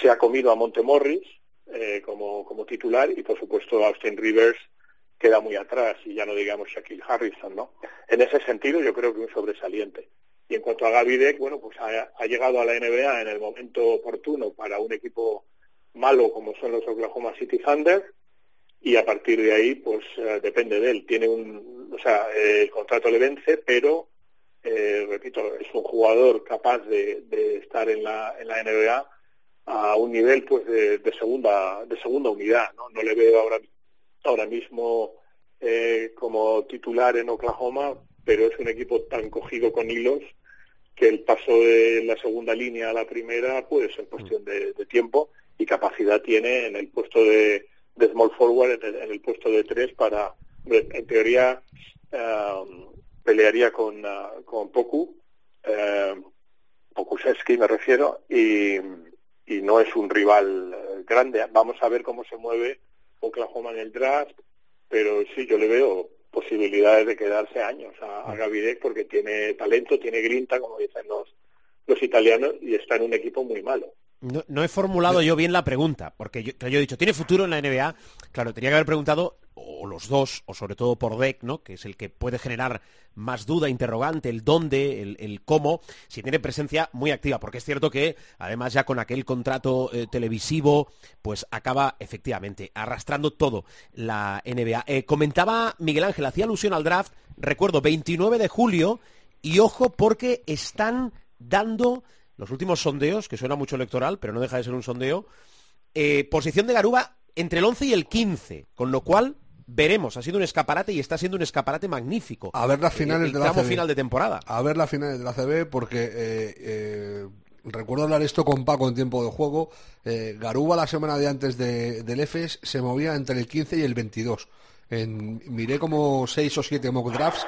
se ha comido a Montemorris eh, como, como titular y por supuesto Austin Rivers queda muy atrás y ya no digamos Shaquille Harrison, ¿no? En ese sentido yo creo que un sobresaliente. Y en cuanto a Gaby bueno, pues ha, llegado a la NBA en el momento oportuno para un equipo malo como son los Oklahoma City Thunder y a partir de ahí, pues eh, depende de él. Tiene un, o sea, el contrato le vence, pero eh, repito, es un jugador capaz de, de estar en la, en la NBA a un nivel pues de, segunda de segunda unidad no no le veo ahora ahora mismo eh, como titular en Oklahoma pero es un equipo tan cogido con hilos que el paso de la segunda línea a la primera puede ser cuestión de, tiempo y capacidad tiene en el puesto de, small forward en el, puesto de tres para en teoría um, pelearía con uh, con Poku Pokusevski me refiero y y no es un rival eh, grande. Vamos a ver cómo se mueve Oklahoma en el draft, pero sí, yo le veo posibilidades de quedarse años a, a porque tiene talento, tiene grinta, como dicen los, los italianos, y está en un equipo muy malo. No, he formulado yo bien la pregunta, porque yo, he dicho, ¿tiene futuro en la NBA? Claro, tenía que haber preguntado, o los dos, o sobre todo por Beck, ¿no? que es el que puede generar más duda, interrogante, el dónde, el, cómo, si tiene presencia muy activa, porque es cierto que además ya con aquel contrato eh, televisivo, pues acaba efectivamente arrastrando todo la NBA. Eh, comentaba Miguel Ángel, hacía alusión al draft, recuerdo, 29 de julio, y ojo porque están dando los últimos sondeos, que suena mucho electoral, pero no deja de ser un sondeo, eh, posición de Garuba entre el 11 y el 15, con lo cual veremos, ha sido un escaparate y está siendo un escaparate magnífico. A ver las eh, finales de la CB. final de temporada. A ver las finales de la CB porque eh, recuerdo hablar esto con Paco en tiempo de juego. Garuba la semana de antes del EFES se movía entre el 15 y el 22. En, miré como 6 o 7 mock drafts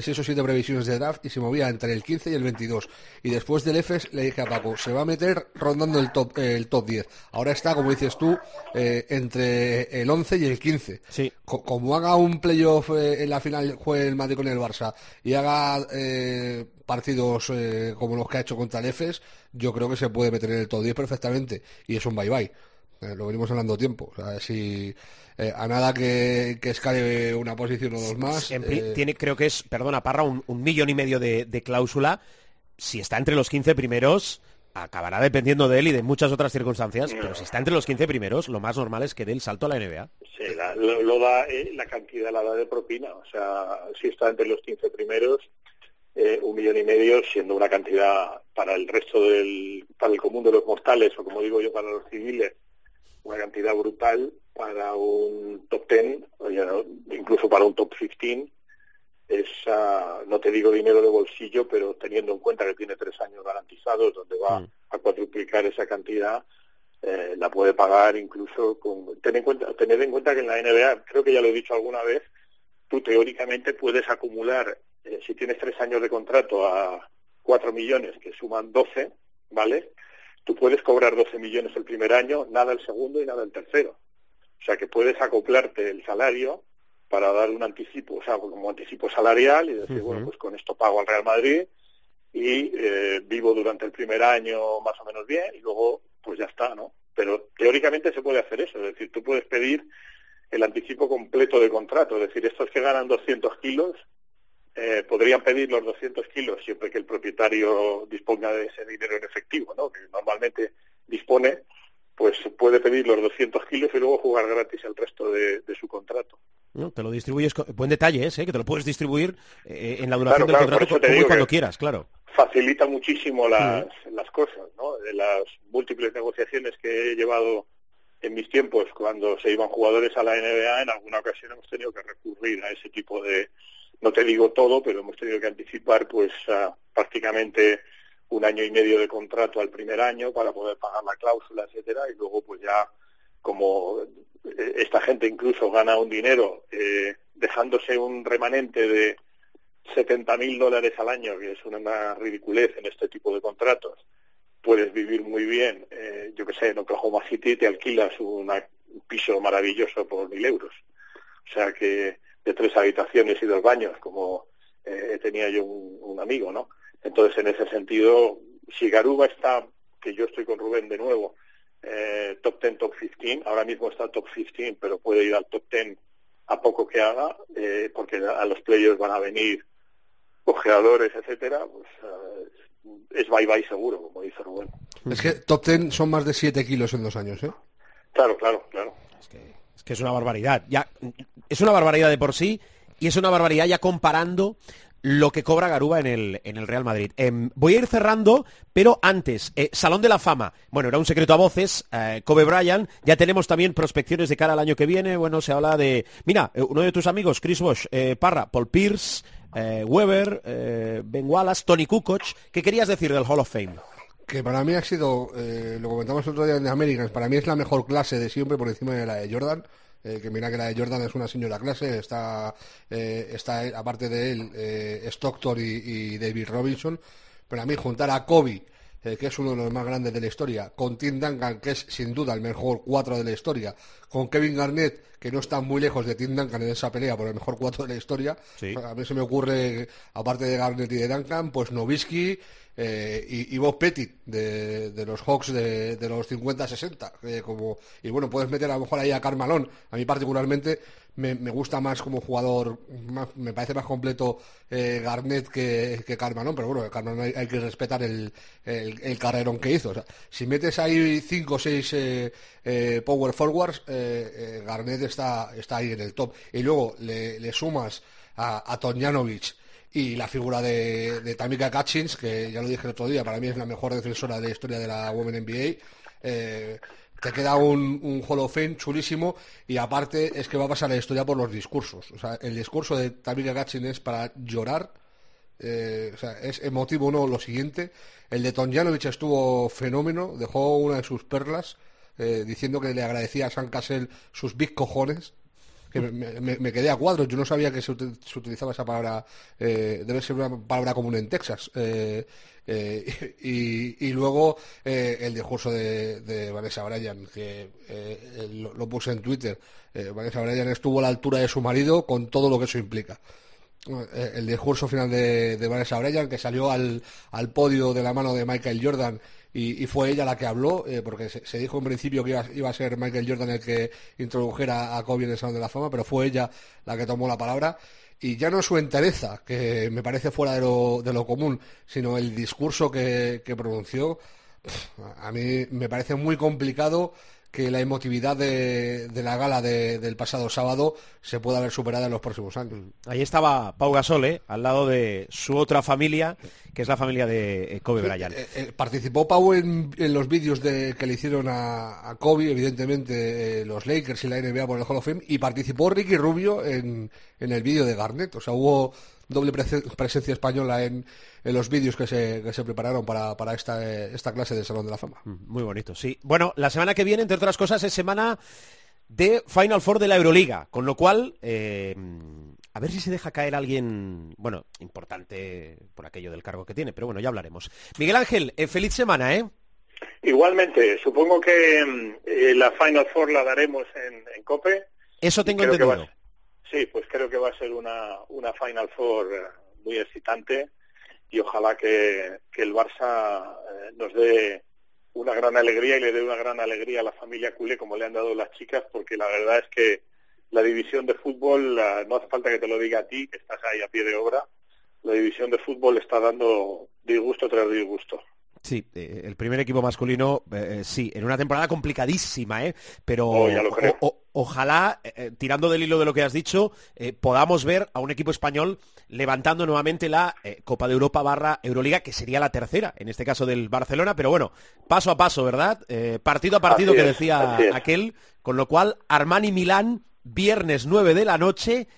6 o 7 previsiones de draft y se movía entre el 15 y el 22. Y después del EFES le dije a Paco, se va a meter rondando el top, el top 10. Ahora está, como dices tú, eh, entre el 11 y el 15. Sí. como haga un playoff eh, en la final, juegue el Madrid con el Barça y haga eh, partidos como los que ha hecho contra el EFES, yo creo que se puede meter en el top 10 perfectamente. Y es un bye-bye. Lo venimos hablando tiempo. O sea, si eh, a nada que, que, escale una posición o dos más. Eh, tiene, creo que es, perdona, Parra, un, millón y medio de, cláusula. Si está entre los 15 primeros, acabará dependiendo de él y de muchas otras circunstancias, pero si está entre los 15 primeros, lo más normal es que dé el salto a la NBA. Sí, lo, da, eh, la cantidad la da de propina. O sea, si está entre los 15 primeros, un millón y medio, siendo una cantidad para el resto del, para el común de los mortales, o como digo yo, para los civiles, una cantidad brutal para un top 10, incluso para un top 15, es, no te digo dinero de bolsillo, pero teniendo en cuenta que tiene tres años garantizados, donde va mm. a cuadruplicar esa cantidad, eh, la puede pagar incluso con... Ten en cuenta, tener en cuenta que en la NBA, creo que ya lo he dicho alguna vez, tú teóricamente puedes acumular, eh, si tienes tres años de contrato a cuatro millones, que suman doce, ¿vale? Tú puedes cobrar 12 millones el primer año, nada el segundo y nada el tercero. O sea que puedes acoplarte el salario para dar un anticipo, o sea, como anticipo salarial y decir, bueno, pues con esto pago al Real Madrid y eh, vivo durante el primer año más o menos bien y luego pues ya está, ¿no? Pero teóricamente se puede hacer eso, es decir, tú puedes pedir el anticipo completo de contrato, es decir, estos que ganan 200 kilos eh, podrían pedir los 200 kilos siempre que el propietario disponga de ese dinero en efectivo, ¿no? que normalmente dispone, pues puede pedir los 200 kilos y luego jugar gratis el resto de, de su contrato. No, te lo distribuyes, con- buen detalle ese, ¿eh? que te lo puedes distribuir eh, en la duración Claro, del claro, contrato como cuando quieras, claro. facilita muchísimo las, las cosas, ¿no? De las múltiples negociaciones que he llevado en mis tiempos cuando se iban jugadores a la NBA, en alguna ocasión hemos tenido que recurrir a ese tipo de, no te digo todo, pero hemos tenido que anticipar pues a prácticamente un año y medio de contrato al primer año para poder pagar la cláusula, etcétera, y luego pues ya como eh, esta gente incluso gana un dinero eh, dejándose un remanente de 70 mil dólares al año, que es una ridiculez en este tipo de contratos, puedes vivir muy bien. Eh, yo que sé, en Oklahoma City te alquilas una- un piso maravilloso por mil euros. O sea que de tres habitaciones y dos baños, como eh, tenía yo un, un amigo, ¿no? Entonces, en ese sentido, si Garuba está, que yo estoy con Rubén de nuevo, eh, top 10, top 15, ahora mismo está top 15, pero puede ir al top 10 a poco que haga, eh, porque a los players van a venir ojeadores, etcétera, pues eh, es bye bye seguro, como dice Rubén. Es que top 10 son más de 7 kilos en dos años, ¿eh? Claro, claro, claro. Es que, es que es una barbaridad. Ya, es una barbaridad de por sí y es una barbaridad ya comparando lo que cobra Garuba en el, en el Real Madrid. Em, voy a ir cerrando, pero antes, eh, Salón de la Fama. Bueno, era un secreto a voces, eh, Kobe Bryant. Ya tenemos también prospecciones de cara al año que viene. Bueno, se habla de... Mira, eh, uno de tus amigos, Chris Bosch, eh, Parra, Paul Pierce, Weber, Ben Wallace, Tony Kukoc. ¿Qué querías decir del Hall of Fame? Que para mí ha sido, eh, lo comentamos el otro día en The Americans, para mí es la mejor clase de siempre por encima de la de Jordan. eh, que mira que la de Jordan es una señora clase, está, eh, está aparte de él eh, Stockton y, y David Robinson. Pero a mí juntar a Kobe, eh, que es uno de los más grandes de la historia, con Tim Duncan, que es sin duda el mejor cuatro de la historia, con Kevin Garnett, que no está muy lejos de Tim Duncan en esa pelea por el mejor cuatro de la historia. Sí. A mí se me ocurre, aparte de Garnett y de Duncan, pues Nowitzki eh, y, y Bob Pettit de, de los Hawks de, de los 50-60. eh, como, y bueno, puedes meter a lo mejor ahí a Carmalón. A mí particularmente me, gusta más como jugador, más- me parece más completo eh, Garnett que, que Carmalón, pero bueno, Carmalón hay, que respetar el, el, carrerón que hizo. Si metes ahí 5 o 6 power forwards, eh, eh, Garnett está, está ahí en el top. Y luego le, le sumas a, a Tomjanovic y la figura de, de Tamika Catchins, que ya lo dije el otro día, para mí es la mejor defensora de la historia de la Women NBA. Te queda un, un Hall of Fame chulísimo y aparte es que va a pasar la historia por los discursos. O sea, el discurso de Tamika Catchins es para llorar. Eh, o sea, es emotivo no lo siguiente. El de Tomjanovic estuvo fenómeno, dejó una de sus perlas eh, diciendo que le agradecía a San Casel sus big cojones que me, me- quedé a cuadros. Yo no sabía que se, uti- se utilizaba esa palabra. eh, debe ser una palabra común en Texas. Eh, eh, y, y luego eh, el discurso de, Vanessa Bryan, que eh, lo, lo puse en Twitter. Vanessa Bryan estuvo a la altura de su marido con todo lo que eso implica. El discurso final de, de Vanessa Bryan, que salió al, al podio de la mano de Michael Jordan y, fue ella la que habló, eh, porque se, dijo en principio que iba, iba a ser Michael Jordan el que introdujera a Kobe en el Salón de la Fama, pero fue ella la que tomó la palabra. Y ya no su entereza, que me parece fuera de lo, de lo común, sino el discurso que, que pronunció, a mí me parece muy complicado que la emotividad de, de la gala de- del pasado sábado se pueda ver superada en los próximos años. Ahí estaba Pau Gasol, ¿eh? al lado de su otra familia, que es la familia de eh, Kobe Bryant. Eh, eh, participó Pau en, en los vídeos de, que le hicieron a, a Kobe, evidentemente eh, los Lakers y la NBA por el Hall of Fame, y participó Ricky Rubio en, en el vídeo de Garnett. O sea, hubo doble prese- presencia española en, en los vídeos que se, que se prepararon para, para esta, eh, esta clase del Salón de la Fama. Muy bonito, sí. Bueno, la semana que viene, entre otras cosas, es semana de Final Four de la Euroliga, con lo cual, eh, a ver si se deja caer alguien, bueno, importante por aquello del cargo que tiene, pero bueno, ya hablaremos. Miguel Ángel, eh, feliz semana, ¿eh? Igualmente, supongo que mm, eh, la Final Four la daremos en, en COPE. Eso tengo Creo que va entendido. Sí, pues creo que va a ser una, una Final Four eh, muy excitante y ojalá que, que el Barça eh, nos dé una gran alegría y le dé una gran alegría a la familia culé como le han dado las chicas, porque la verdad es que la división de fútbol, no hace falta que te lo diga a ti, que estás ahí a pie de obra, la división de fútbol está dando disgusto tras disgusto. Sí, eh, el primer equipo masculino, eh, sí, en una temporada complicadísima, ¿eh? Pero Oh, ya lo creo. o- o- ojalá, eh, eh, tirando del hilo de lo que has dicho, eh, podamos ver a un equipo español levantando nuevamente la eh, Copa de Europa barra Euroliga, que sería la tercera, en este caso del Barcelona, pero bueno, paso a paso, ¿verdad? Partido a partido Así que decía aquel, con lo cual Armani Milán, viernes 9 de la noche,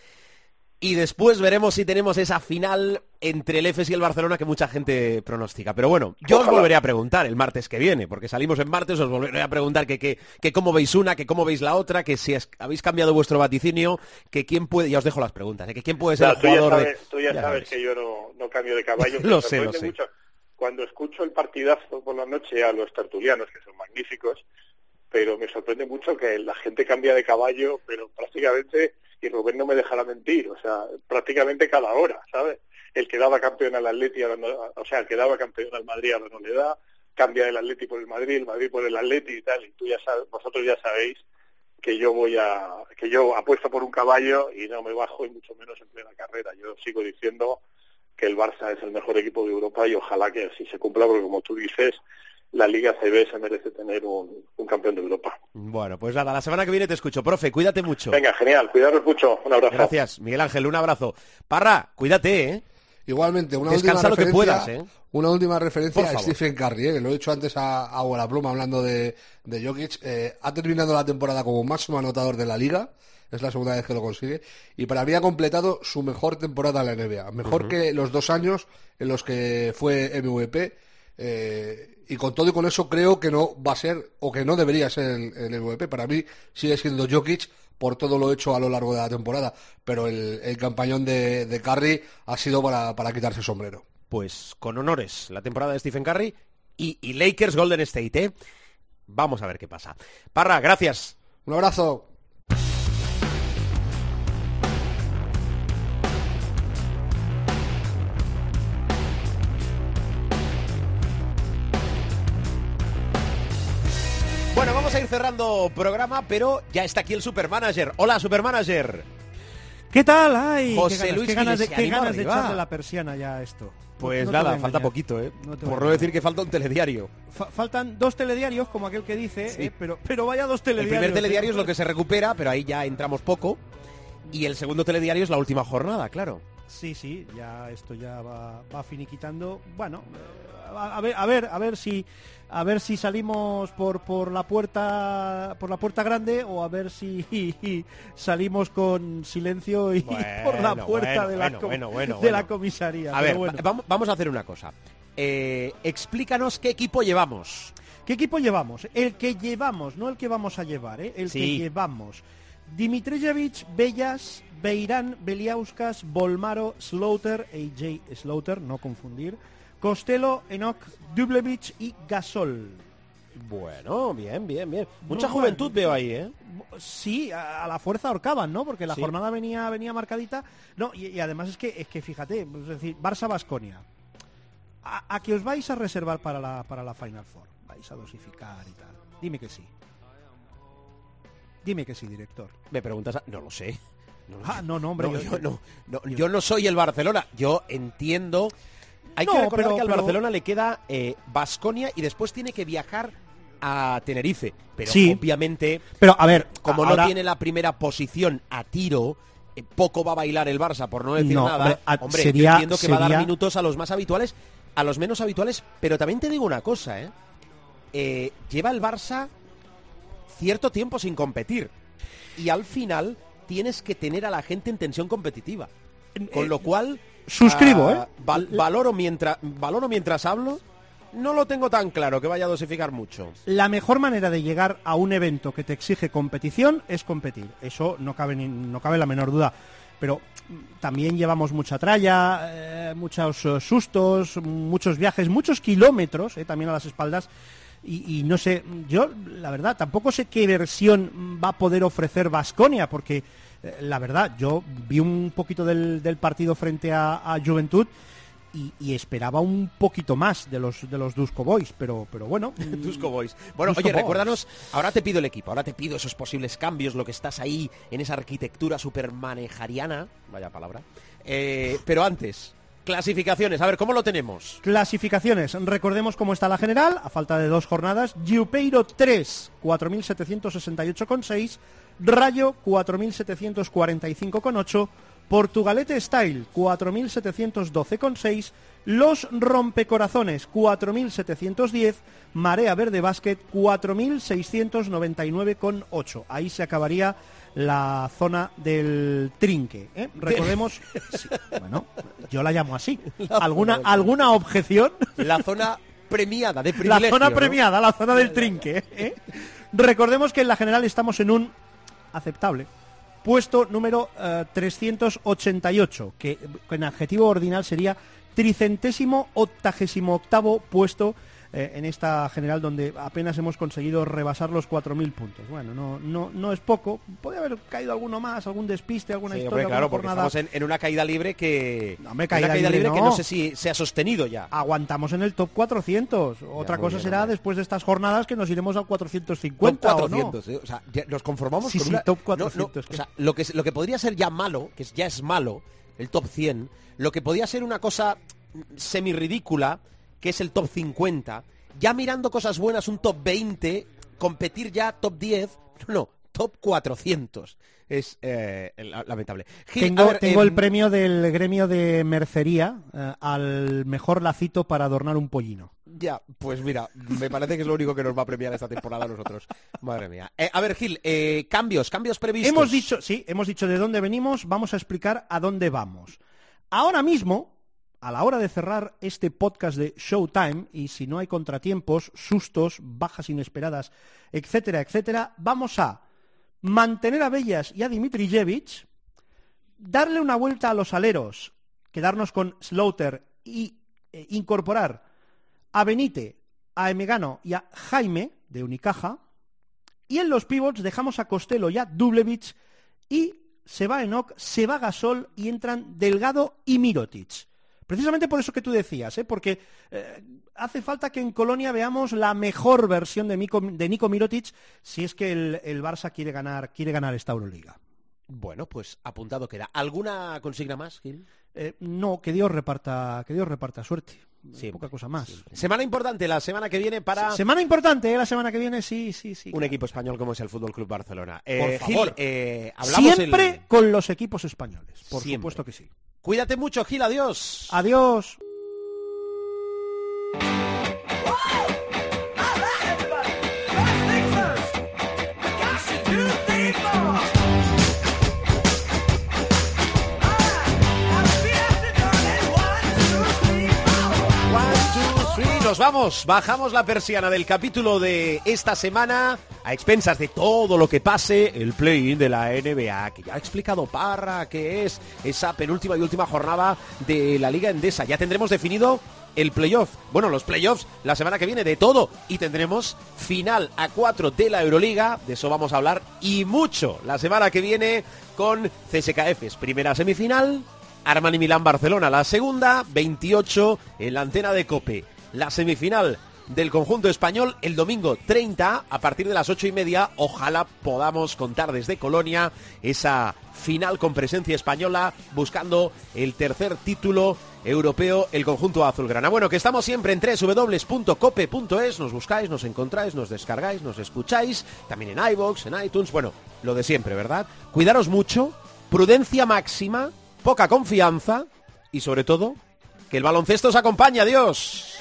y después veremos si tenemos esa final entre el EFES y el Barcelona que mucha gente pronostica. Pero bueno, yo os Ojalá. volveré a preguntar el martes que viene, porque salimos en martes, os volveré a preguntar que, que, que cómo veis una, que cómo veis la otra, que si es- habéis cambiado vuestro vaticinio, que quién puede, ya os dejo las preguntas, ¿eh? que quién puede ser Claro, el tú ya jugador sabes, de... tú ya Ya sabes veréis. que yo no, no cambio de caballo. Lo sé, lo sé. mucho. Cuando escucho el partidazo por la noche a los tertulianos, que son magníficos, pero me sorprende mucho que la gente cambia de caballo, pero prácticamente, y Rubén no me dejará mentir, o sea, prácticamente cada hora, ¿sabes? El que daba campeón al Atleti, o sea, el que daba campeón al Madrid ahora no le da, cambia el Atleti por el Madrid, el Madrid por el Atleti y tal, y tú ya sabes, vosotros ya sabéis que yo voy a, que yo apuesto por un caballo y no me bajo y mucho menos en plena carrera. Yo sigo diciendo que el Barça es el mejor equipo de Europa y ojalá que así se cumpla porque como tú dices, la Liga CB se merece tener un, un campeón de Europa. Bueno, pues nada, la semana que viene te escucho. Profe, cuídate mucho. Venga, genial, cuidaros mucho, un abrazo. Gracias, Miguel Ángel, un abrazo. Parra, cuídate, ¿eh? Igualmente, una Descansa última lo que referencia, puedas, ¿eh? una última referencia a. Stephen Curry, ¿eh? que lo he dicho antes a, a Bola Pluma hablando de, de Jokic. Eh, ha terminado la temporada como máximo anotador de la liga, es la segunda vez que lo consigue, y para mí ha completado su mejor temporada en la NBA, mejor que los dos años en los que fue MVP. eh, y con todo y con eso creo que no va a ser o que no debería ser el, el MVP. Para mí sigue siendo Jokic por todo lo hecho a lo largo de la temporada, pero el, el campañón de, de Curry ha sido para, para quitarse el sombrero. Pues con honores la temporada de Stephen Curry y, y Lakers Golden State, ¿eh? Vamos a ver qué pasa. Parra, gracias. Un abrazo. Cerrando programa, pero ya está aquí el Supermanager. Hola, Supermanager. ¿Qué tal? Ay, José qué ganas, Luis qué ganas, de, qué ganas de echarle la persiana ya a esto. Pues No nada, falta poquito, ¿eh? No Por no decir que falta un telediario. Fa- faltan dos telediarios, como aquel que dice, Sí. eh, pero, pero vaya dos El telediarios. primer telediario ¿eh? es lo que se recupera, pero ahí ya entramos poco. Y el segundo telediario es la última jornada, claro. Sí, sí, ya esto ya va, va finiquitando. Bueno, a, a ver, a ver, a ver si, a ver si salimos por por la puerta, por la puerta grande o a ver si salimos con silencio y por la puerta bueno, de la bueno, de la comisaría. A ver, vamos, vamos a hacer una cosa. Eh, explícanos qué equipo llevamos. ¿Qué equipo llevamos? El que llevamos, no el que vamos a llevar, ¿eh? el Sí. que llevamos. Dimitrijevic, Bellas, Beirán, Beliauskas, Volmaro, Slaughter, AJ Slaughter, no confundir, Costello, Enoch, Dublevich y Gasol. Bueno, bien, bien, bien. Mucha No, juventud bueno. veo ahí, ¿eh? Sí, a, a la fuerza ahorcaban, ¿no? Porque la Sí. jornada venía venía marcadita. No, y, y además es que es que fíjate, es decir, Barça Basconia. A, a que os vais a reservar para la para la Final Four, vais a dosificar y tal. Dime que sí. Dime que sí, director. Me preguntas... a- No lo sé. No lo Ah, no, no, hombre. No, yo- yo, no, no, yo no soy el Barcelona. Yo entiendo... Hay que recordar pero- que al pero- Barcelona le queda Basconia y después tiene que viajar a Tenerife. Pero Sí. obviamente, Pero a ver, como ahora- no tiene la primera posición a tiro, eh, poco va a bailar el Barça, por no decir No, nada. hombre, Hombre, yo sería- entiendo que va a dar minutos a los más habituales, a los menos habituales, pero también te digo una cosa, ¿eh? Eh, lleva el Barça cierto tiempo sin competir. Y al final tienes que tener a la gente en tensión competitiva. Con lo cual... suscribo, ah, ¿eh? val- valoro, mientras, valoro mientras hablo. No lo tengo tan claro que vaya a dosificar mucho. La mejor manera de llegar a un evento que te exige competición es competir. Eso no cabe ni- no cabe la menor duda. Pero también llevamos mucha tralla, eh, muchos eh, sustos, muchos viajes, muchos kilómetros eh, también a las espaldas. Y, y no sé, yo la verdad tampoco sé qué versión va a poder ofrecer Vasconia, porque eh, la verdad yo vi un poquito del, del partido frente a, a Juventud y, y esperaba un poquito más de los de los Dusko Boys, pero pero bueno, Tusco Boys. Bueno, Dusko oye, Boys. recuérdanos, ahora te pido el equipo, ahora te pido esos posibles cambios, lo que estás ahí en esa arquitectura super manejariana, vaya palabra. Eh, pero antes, Clasificaciones, a ver, ¿cómo lo tenemos? Clasificaciones. Recordemos cómo está la general, a falta de dos jornadas. Giupeiro 3, 4.768,6. Rayo 4.745,8. Portugalete Style 4.712,6. Los Rompecorazones 4.710. Marea Verde Basket 4.699,8. Ahí se acabaría la zona del trinque. ¿eh? Recordemos, sí, bueno, yo la llamo así. ¿Alguna, ¿Alguna objeción? La zona premiada, de La privilegio. zona ¿no? premiada, la zona del trinque. ¿eh? Recordemos que en la general estamos en un aceptable puesto número eh, 388, que en adjetivo ordinal sería tricentésimo octagésimo octavo puesto eh, en esta general donde apenas hemos conseguido rebasar los 4.000 puntos. Bueno, no, no, no es poco. Puede haber caído alguno más, algún despiste, alguna Sí, historia, hombre, claro, porque jornada. estamos en, en una caída libre que... No, hombre, una caída libre que no. sé si se ha sostenido ya. Aguantamos en el top 400. Otra cosa bien, será hombre. después de estas jornadas que nos iremos al 450 Top o no. 400, ¿eh? O sea, nos conformamos Sí, con sí, una... top no, no, 400, o sea, lo que, lo que podría ser ya malo, que ya es malo, el top 100, lo que podría ser una cosa semi-ridícula, que es el top 50, ya mirando cosas buenas, un top 20, competir ya top 10, no, no, top 400. Es eh, la- lamentable. Gil, Tengo, ver, tengo el em, premio del gremio de mercería eh, al mejor lacito para adornar un pollino. Ya, pues mira, me parece que es lo único que nos va a premiar esta temporada a nosotros. Madre mía. Eh, a ver, Gil, eh, cambios, cambios previstos. Hemos dicho, sí, hemos dicho de dónde venimos, vamos a explicar a dónde vamos. Ahora mismo, a la hora de cerrar este podcast de Showtime, y si no hay contratiempos, sustos, bajas inesperadas, etcétera, etcétera, vamos a mantener a Bellas y a Dimitrijevic, darle una vuelta a los aleros, quedarnos con Slaughter y eh, incorporar a Benite, a Emegano y a Jaime de Unicaja, y en los pivots dejamos a Costello y a Dublevich y se va Enoch, se va Gasol y entran Delgado y Mirotic. Precisamente por eso que tú decías, ¿eh? porque eh, hace falta que en Colonia veamos la mejor versión de, Nico, de Nico Mirotic si es que el, el Barça quiere ganar, quiere ganar esta Euroliga. Bueno, pues apuntado queda. ¿Alguna consigna más, Gil? Eh, no, que Dios reparta, que Dios reparta suerte. Siempre, Poca cosa más. Semana importante la semana que viene para Semana importante, ¿eh? la semana que viene, sí, sí, sí. un claro. equipo español como es el Fútbol Club Barcelona. Por favor. Gil, eh, hablamos Siempre el- con los equipos españoles, por Siempre. supuesto que sí. Cuídate mucho, Gil, adiós. Adiós. Vamos. Bajamos la persiana del capítulo de esta semana a expensas de todo lo que pase el play-in de la NBA, que ya ha explicado Parra, que es esa penúltima y última jornada de la Liga Endesa. Ya tendremos definido el playoff. Bueno, los playoffs la semana que viene de todo. Y tendremos final a 4 de la Euroliga. De eso vamos a hablar y mucho la semana que viene con CSKFs. Primera semifinal, Armani Milán Barcelona la segunda, 28 en la antena de Cope. La semifinal del conjunto español el domingo 30 a partir de las ocho y media. Ojalá podamos contar desde Colonia esa final con presencia española buscando el tercer título europeo el conjunto azulgrana. Bueno, que estamos siempre en www.cope.es, nos buscáis, nos encontráis, nos descargáis, nos escucháis, también en iVoox, en iTunes, bueno, lo de siempre, ¿verdad? Cuidaros mucho, prudencia máxima, poca confianza y sobre todo, que el baloncesto os acompañe. Adiós.